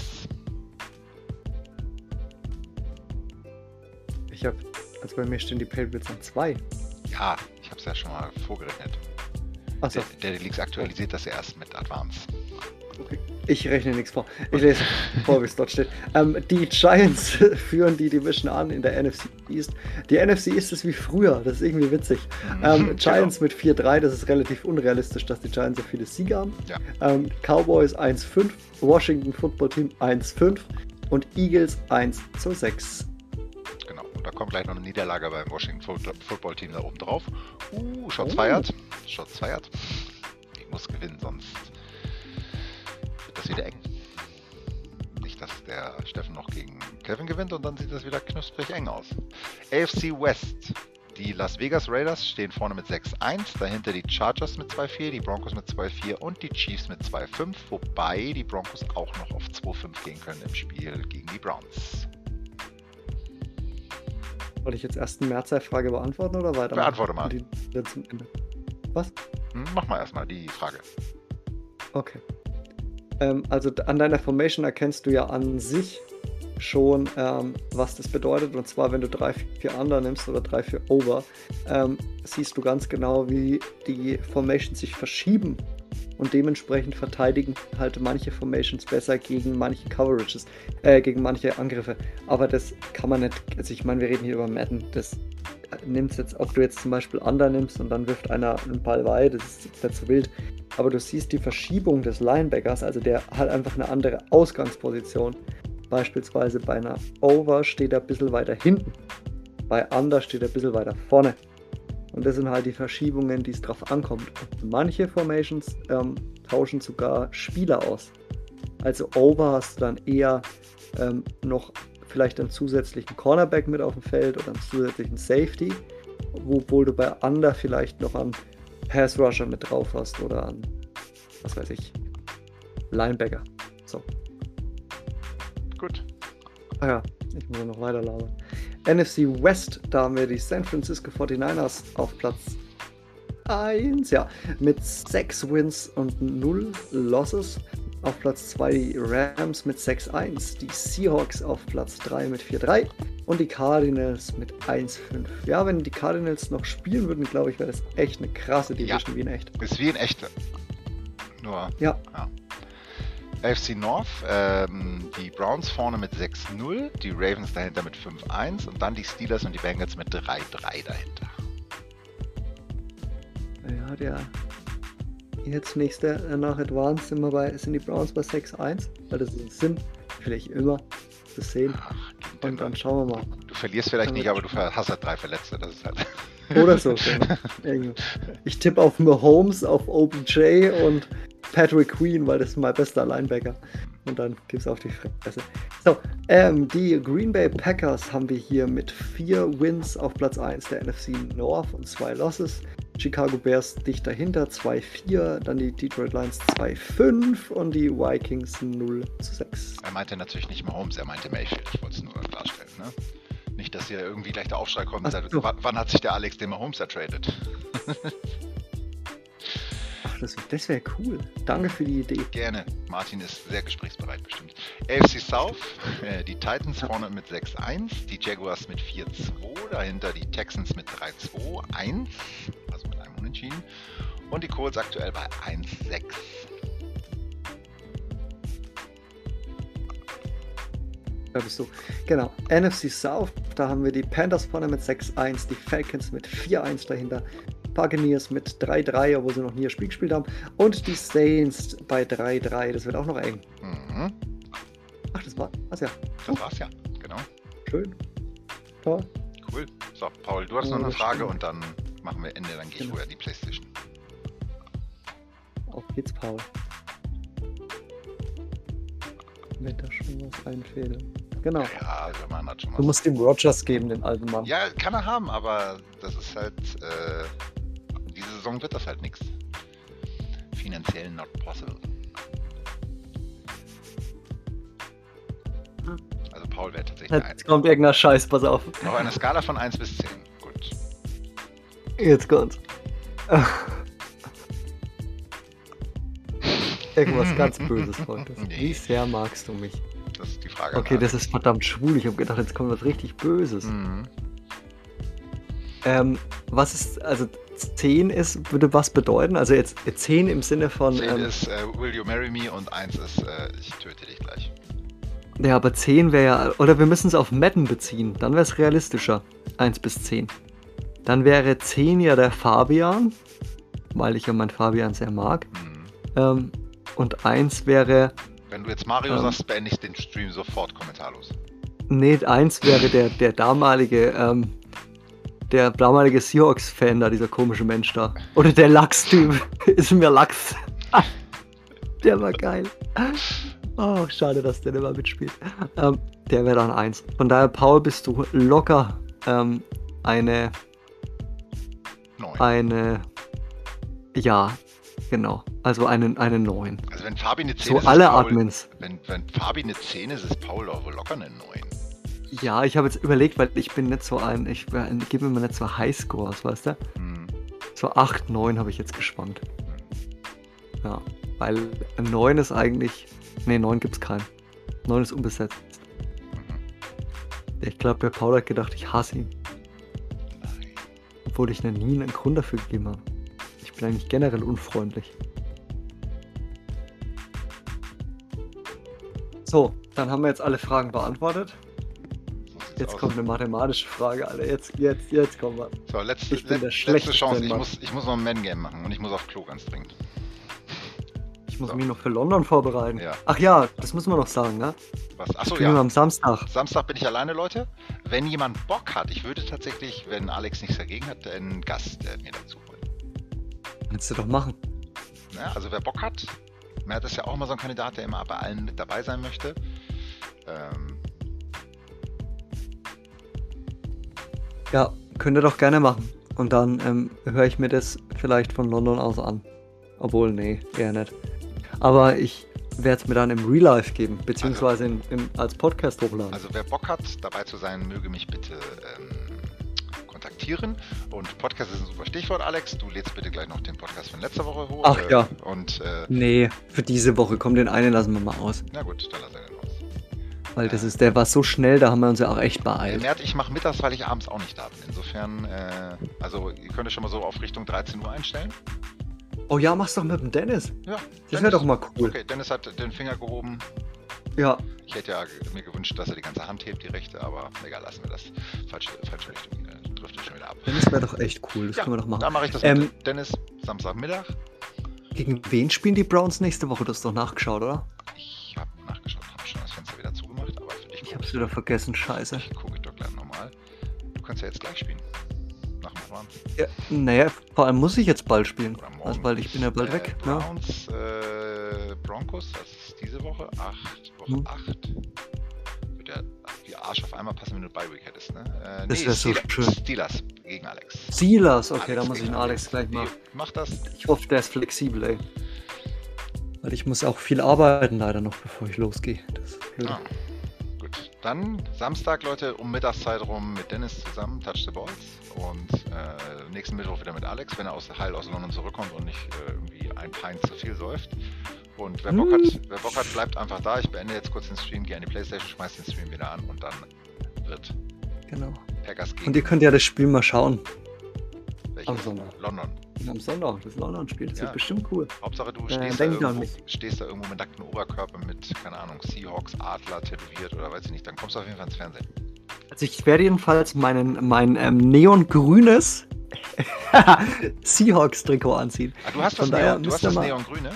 Ich habe, also bei mir stehen die Patriots an 2. Ja, ich habe es ja schon mal vorgerechnet. Achso. Der, der Leaks aktualisiert das erst mit Advance. Ich rechne nichts vor. Ich lese vor, wie es dort steht. Ähm, die Giants [LAUGHS] führen die Division an in der NFC East. Die NFC East ist wie früher, das ist irgendwie witzig. Mhm, ähm, genau. Giants genau. mit 4-3, das ist relativ unrealistisch, dass die Giants so viele Siege haben. Ja. Ähm, Cowboys 1-5, Washington Football Team 1-5 und Eagles 1 6. Genau, und da kommt gleich noch eine Niederlage beim Washington Football Team da oben drauf. Uh, Shots oh. feiert. Shots feiert. Ich muss gewinnen, sonst das wieder eng. Nicht, dass der Steffen noch gegen Kevin gewinnt und dann sieht das wieder knusprig eng aus. AFC West. Die Las Vegas Raiders stehen vorne mit 6-1, dahinter die Chargers mit 2-4, die Broncos mit 2-4 und die Chiefs mit 2-5, wobei die Broncos auch noch auf 2-5 gehen können im Spiel gegen die Browns. Soll ich jetzt erst eine Mehrzeitfrage beantworten oder weiter? Beantworte mal. Die, Was? Hm, mach mal erstmal die Frage. Okay. Ähm, also an deiner Formation erkennst du ja an sich schon, ähm, was das bedeutet. Und zwar, wenn du 3, 4 Under nimmst oder 3, 4 Over, ähm, siehst du ganz genau, wie die Formations sich verschieben. Und dementsprechend verteidigen halt manche Formations besser gegen manche Coverages, äh, gegen manche Angriffe. Aber das kann man nicht, also ich meine, wir reden hier über Madden, das nimmst jetzt, ob du jetzt zum Beispiel Under nimmst und dann wirft einer einen Ball weit, das ist nicht so wild. Aber du siehst die Verschiebung des Linebackers, also der hat einfach eine andere Ausgangsposition. Beispielsweise bei einer Over steht er ein bisschen weiter hinten, bei Under steht er ein bisschen weiter vorne. Und das sind halt die Verschiebungen, die es drauf ankommt. Manche Formations ähm, tauschen sogar Spieler aus. Also Over hast du dann eher ähm, noch vielleicht einen zusätzlichen Cornerback mit auf dem Feld oder einen zusätzlichen Safety, obwohl du bei Under vielleicht noch einen Pass Rusher mit drauf hast oder einen, was weiß ich, Linebacker. So. Gut. Ah ja, ich muss noch weiter labern. NFC West, da haben wir die San Francisco 49ers auf Platz 1, ja, mit 6 Wins und 0 Losses. Auf Platz 2 die Rams mit 6-1, die Seahawks auf Platz 3 mit 4-3 und die Cardinals mit 1-5. Ja, wenn die Cardinals noch spielen würden, glaube ich, wäre das echt eine krasse Division ja, wie in echt. Ist wie in echt. Nur. Ja. ja. AFC North, ähm, die Browns vorne mit 6-0, die Ravens dahinter mit 5-1 und dann die Steelers und die Bengals mit 3-3 dahinter. Ja, der jetzt nächste äh, nach Advanced sind, wir bei, sind die Browns bei 6-1, weil das sind vielleicht immer zu sehen. Ach, und dann schauen wir mal. Du verlierst vielleicht nicht, aber du hast halt drei Verletzte, das ist halt. [LAUGHS] Oder so. Genau. [LAUGHS] ich tippe auf Mahomes, auf OBJ und Patrick Queen, weil das ist mein bester Linebacker. Und dann gibt es auf die Fresse. So, ähm, die Green Bay Packers haben wir hier mit vier Wins auf Platz 1 der NFC North und zwei Losses. Chicago Bears dicht dahinter 2-4, dann die Detroit Lions 2-5 und die Vikings 0 6. Er meinte natürlich nicht Mahomes, er meinte Mayfield. Ich wollte es nur klarstellen. Ne? Nicht, dass hier irgendwie gleich der Aufschrei kommt, sagt, wann hat sich der Alex den Mahomes ertradet? [LAUGHS] Ach, das, das wäre cool. Danke für die Idee. Gerne. Martin ist sehr gesprächsbereit bestimmt. AFC South, äh, die Titans vorne mit 6-1, die Jaguars mit 4-2, dahinter die Texans mit 3-2-1, also mit einem Unentschieden, und die Colts aktuell bei 1-6. Da bist du. Genau. NFC South, da haben wir die Panthers vorne mit 6-1, die Falcons mit 4-1 dahinter, Buccaneers mit 3-3, obwohl sie noch nie ein Spiel gespielt haben. Und die Saints bei 3-3. Das wird auch noch eng. Mhm. Ach, das war's ja. Das war's ja, genau. Schön. Toll. Cool. So, Paul, du hast oh, noch eine Frage stimmt. und dann machen wir Ende, dann gehe genau. ich vorher die Playstation. Auf geht's, Paul. Wenn da schon was einfädelt. Genau. Ja, also man hat schon was. Du musst ihm Rogers geben, den alten Mann. Ja, kann er haben, aber das ist halt. Äh, diese Saison wird das halt nichts. Finanziell not possible. Hm. Also Paul wäre tatsächlich Jetzt kommt irgendeiner Scheiß, pass auf. Auf einer Skala von 1 bis 10. Jetzt kommt's. Irgendwas [LAUGHS] ganz Böses heute. Wie sehr magst du mich? Das ist die Frage. Okay, das ist verdammt schwul. Ich habe gedacht, jetzt kommt was richtig Böses. Mhm. Ähm, was ist, also 10 ist, würde was bedeuten? Also jetzt 10 im Sinne von. 10 ähm, ist äh, Will you marry me und 1 ist äh, Ich töte dich gleich. Ja, aber 10 wäre ja. Oder wir müssen es auf Madden beziehen. Dann wäre es realistischer. 1 bis 10. Dann wäre 10 ja der Fabian, weil ich ja meinen Fabian sehr mag. Mhm. Ähm, und 1 wäre. Wenn du jetzt Mario ähm, sagst, beende ich den Stream sofort kommentarlos. Nee, 1 wäre der, der damalige. Ähm, der damalige Seahawks-Fan da, dieser komische Mensch da. Oder der Lachs-Typ. [LAUGHS] Ist mir Lachs. [LAUGHS] der war geil. Oh, schade, dass der nicht mal mitspielt. Ähm, der wäre dann eins. Von daher, Paul, bist du locker ähm, eine. Neun. Eine. Ja, genau. Also einen, eine 9. Also wenn Fabi eine 10 so ist. alle Paul, Admins. Wenn, wenn Fabi eine 10 ist, ist Paul auch locker eine 9. Ja, ich habe jetzt überlegt, weil ich bin nicht so ein, ich gebe mir nicht so Highscores, weißt du? Hm. So 8, 9 habe ich jetzt gespannt. Ja. Weil 9 ist eigentlich. Ne, 9 gibt's keinen. 9 ist unbesetzt. Ich glaube, der Paul hat gedacht, ich hasse ihn. Obwohl ich noch nie einen Grund dafür gegeben habe. Ich bin eigentlich generell unfreundlich. So, dann haben wir jetzt alle Fragen beantwortet. Jetzt aus. kommt eine mathematische Frage, Alter. Jetzt, jetzt, jetzt kommen wir. So, letzte, Ich bin der letzte Chance. Ich muss, ich muss noch ein Man-Game machen und ich muss auf Klo ganz dringend. Ich muss So. mich noch für London vorbereiten. Ja. Ach ja, das müssen wir noch sagen, ne? Was? Achso, ja. am Samstag. Samstag bin ich alleine, Leute. Wenn jemand Bock hat, ich würde tatsächlich, wenn Alex nichts dagegen hat, einen Gast äh, mir dazu holen. Kannst du doch machen. Ja, also wer Bock hat, Mert ist ja auch immer so ein Kandidat, der immer bei allen mit dabei sein möchte. Ähm, Ja, könnt ihr doch gerne machen. Und dann ähm, höre ich mir das vielleicht von London aus an. Obwohl, nee, eher nicht. Aber ich werde es mir dann im Real Life geben, beziehungsweise in, in, als Podcast hochladen. also wer Bock hat, dabei zu sein, möge mich bitte ähm, kontaktieren. Und Podcast ist ein super Stichwort, Alex. Du lädst bitte gleich noch den Podcast von letzter Woche hoch. Ach, äh, ja. Und äh, nee, für diese Woche. Komm, den einen lassen wir mal aus. na gut, dann lass er den raus. Weil das ist, der war so schnell, da haben wir uns ja auch echt Äh, beeilt. Mert, ich mache mittags, weil ich abends auch nicht da bin. Insofern, äh, also ihr könnt es schon mal so auf Richtung 13 Uhr einstellen. Oh ja, mach's doch mit dem Dennis. Ja, Das wäre doch mal cool. Okay, Dennis hat den Finger gehoben. Ja, Ich hätte ja mir gewünscht, dass er die ganze Hand hebt, die rechte, aber egal, lassen wir das. Falsche, falsche Richtung, äh, driftet schon wieder ab. Dennis wäre doch echt cool. Das Ja, können wir doch machen. Dann mache ich das Ähm, mit Dennis Samstagmittag. Gegen wen spielen die Browns nächste Woche? Du hast doch nachgeschaut, oder? Ich habe nachgeschaut, habe schon das Fenster wieder zugemacht, aber für dich Ich gucke hab's wieder vergessen, scheiße. ich, guck ich doch gleich nochmal. Du kannst ja jetzt gleich spielen. Ja, naja, vor allem muss ich jetzt bald spielen. Also, weil ich bin ja bald Äh, weg. Ne? Browns, äh, Broncos, das ist diese Woche, 8, Woche Hm. 8. Wird ja wie Arsch auf einmal passen, wenn du bei Week hättest, ne? Äh, Das wär so Steelers, schön. Steelers gegen Alex. Steelers, okay, Alex da muss ich gegen den Alex gleich Nee, mal. Mach das. Ich hoffe, der ist flexibel, ey. Weil ich muss auch viel arbeiten leider noch, bevor ich losgehe. Das ist blöd. Ah, gut. Dann Samstag, Leute, um Mittagszeit rum mit Dennis zusammen, Touch the Balls. Und äh, nächsten Mittwoch wieder mit Alex, wenn er aus Heil aus London zurückkommt und nicht äh, irgendwie ein Pint zu viel säuft. Und wer Bock, hat, wer Bock hat, bleibt einfach da. Ich beende jetzt kurz den Stream, gehe an die Playstation, schmeiß den Stream wieder an und dann wird Genau. Packers gegen Und ihr könnt ja das Spiel mal schauen. welches? am Sonntag. London. Am Sonntag, das London-Spiel. Das Ja. wird bestimmt cool. Hauptsache du Äh, stehst, da denk da irgendwo, stehst da irgendwo mit nacktem Oberkörper mit, keine Ahnung, Seahawks, Adler tätowiert oder weiß ich nicht, dann kommst du auf jeden Fall ins Fernsehen. Also ich werde jedenfalls meinen, mein ähm, neongrünes [LAUGHS] Seahawks-Trikot anziehen. Ah, du hast Von das, daher Neon, du hast das Neongrüne?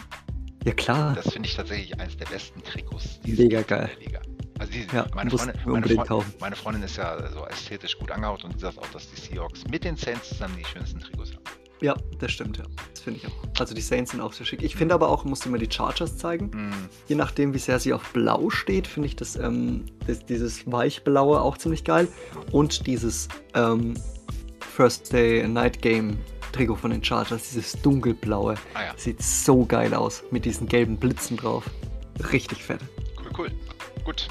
Ja klar. Das finde ich tatsächlich eines der besten Trikots Mega geil. Liga. Also die, Ja, meine, Freundin, meine, unbedingt Freundin, kaufen. meine Freundin ist ja so ästhetisch gut angehaucht und sagt auch, dass die Seahawks mit den Saints zusammen die schönsten Trikots haben. Ja, das stimmt, ja. Das finde ich auch. Also die Saints sind auch sehr schick. Ich finde aber auch, musst du mir die Chargers zeigen. Mm, Je nachdem, wie sehr sie auf Blau steht, finde ich das, ähm, das, dieses weichblaue auch ziemlich geil. Und dieses ähm, First Day Night Game Trikot von den Chargers, dieses dunkelblaue, ah ja, sieht so geil aus mit diesen gelben Blitzen drauf. Richtig fett. cool, cool. Gut.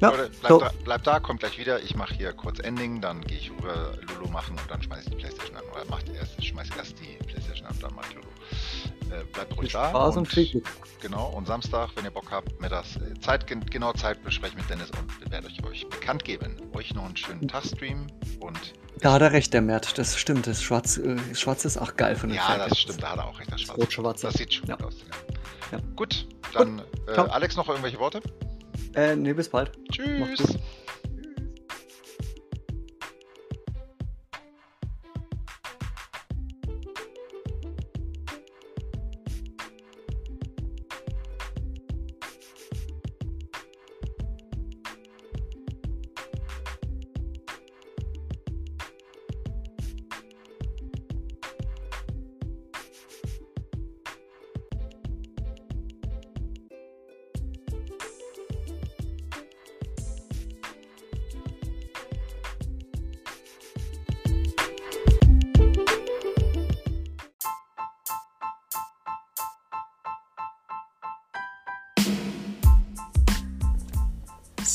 Ja, Leute, bleibt, so. da, bleibt da, kommt gleich wieder. Ich mache hier kurz Ending, dann gehe ich rüber Lulu machen und dann schmeiße ich die Playstation an. Oder macht erst, schmeiß erst die Playstation an, dann macht Lulu. Äh, bleibt ruhig da. Spaß und Glück. Genau, und Samstag, wenn ihr Bock habt, mir das äh, Zeit, gen- genau Zeit besprechen mit Dennis und wir werden euch, euch bekannt geben. Euch noch einen schönen Tagstream und Da hat er recht, der Mert. Das stimmt. Das Schwarz, äh, Schwarz ist auch geil von den ja, Falcons. das stimmt, da hat er auch recht, das Schwarz. Rot-Schwarze. Das sieht schon Ja. gut aus. Ja. Ja. Gut, dann äh. Alex noch irgendwelche Worte? Äh, nee, bis bald. Tschüss.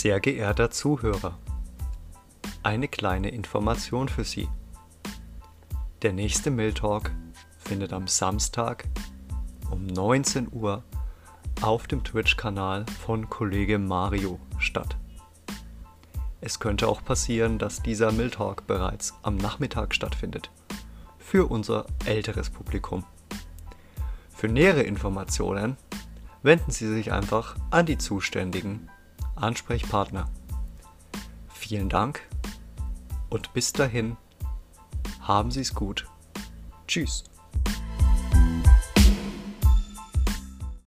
Sehr geehrter Zuhörer, eine kleine Information für Sie. Der nächste Mill Talk findet am Samstag, um 19 Uhr auf dem Twitch-Kanal von Kollege Mario statt. Es könnte auch passieren, dass dieser Miltalk bereits am Nachmittag stattfindet. Für unser älteres Publikum. Für nähere Informationen wenden Sie sich einfach an die zuständigen Ansprechpartner. Vielen Dank und bis dahin haben Sie es gut. Tschüss.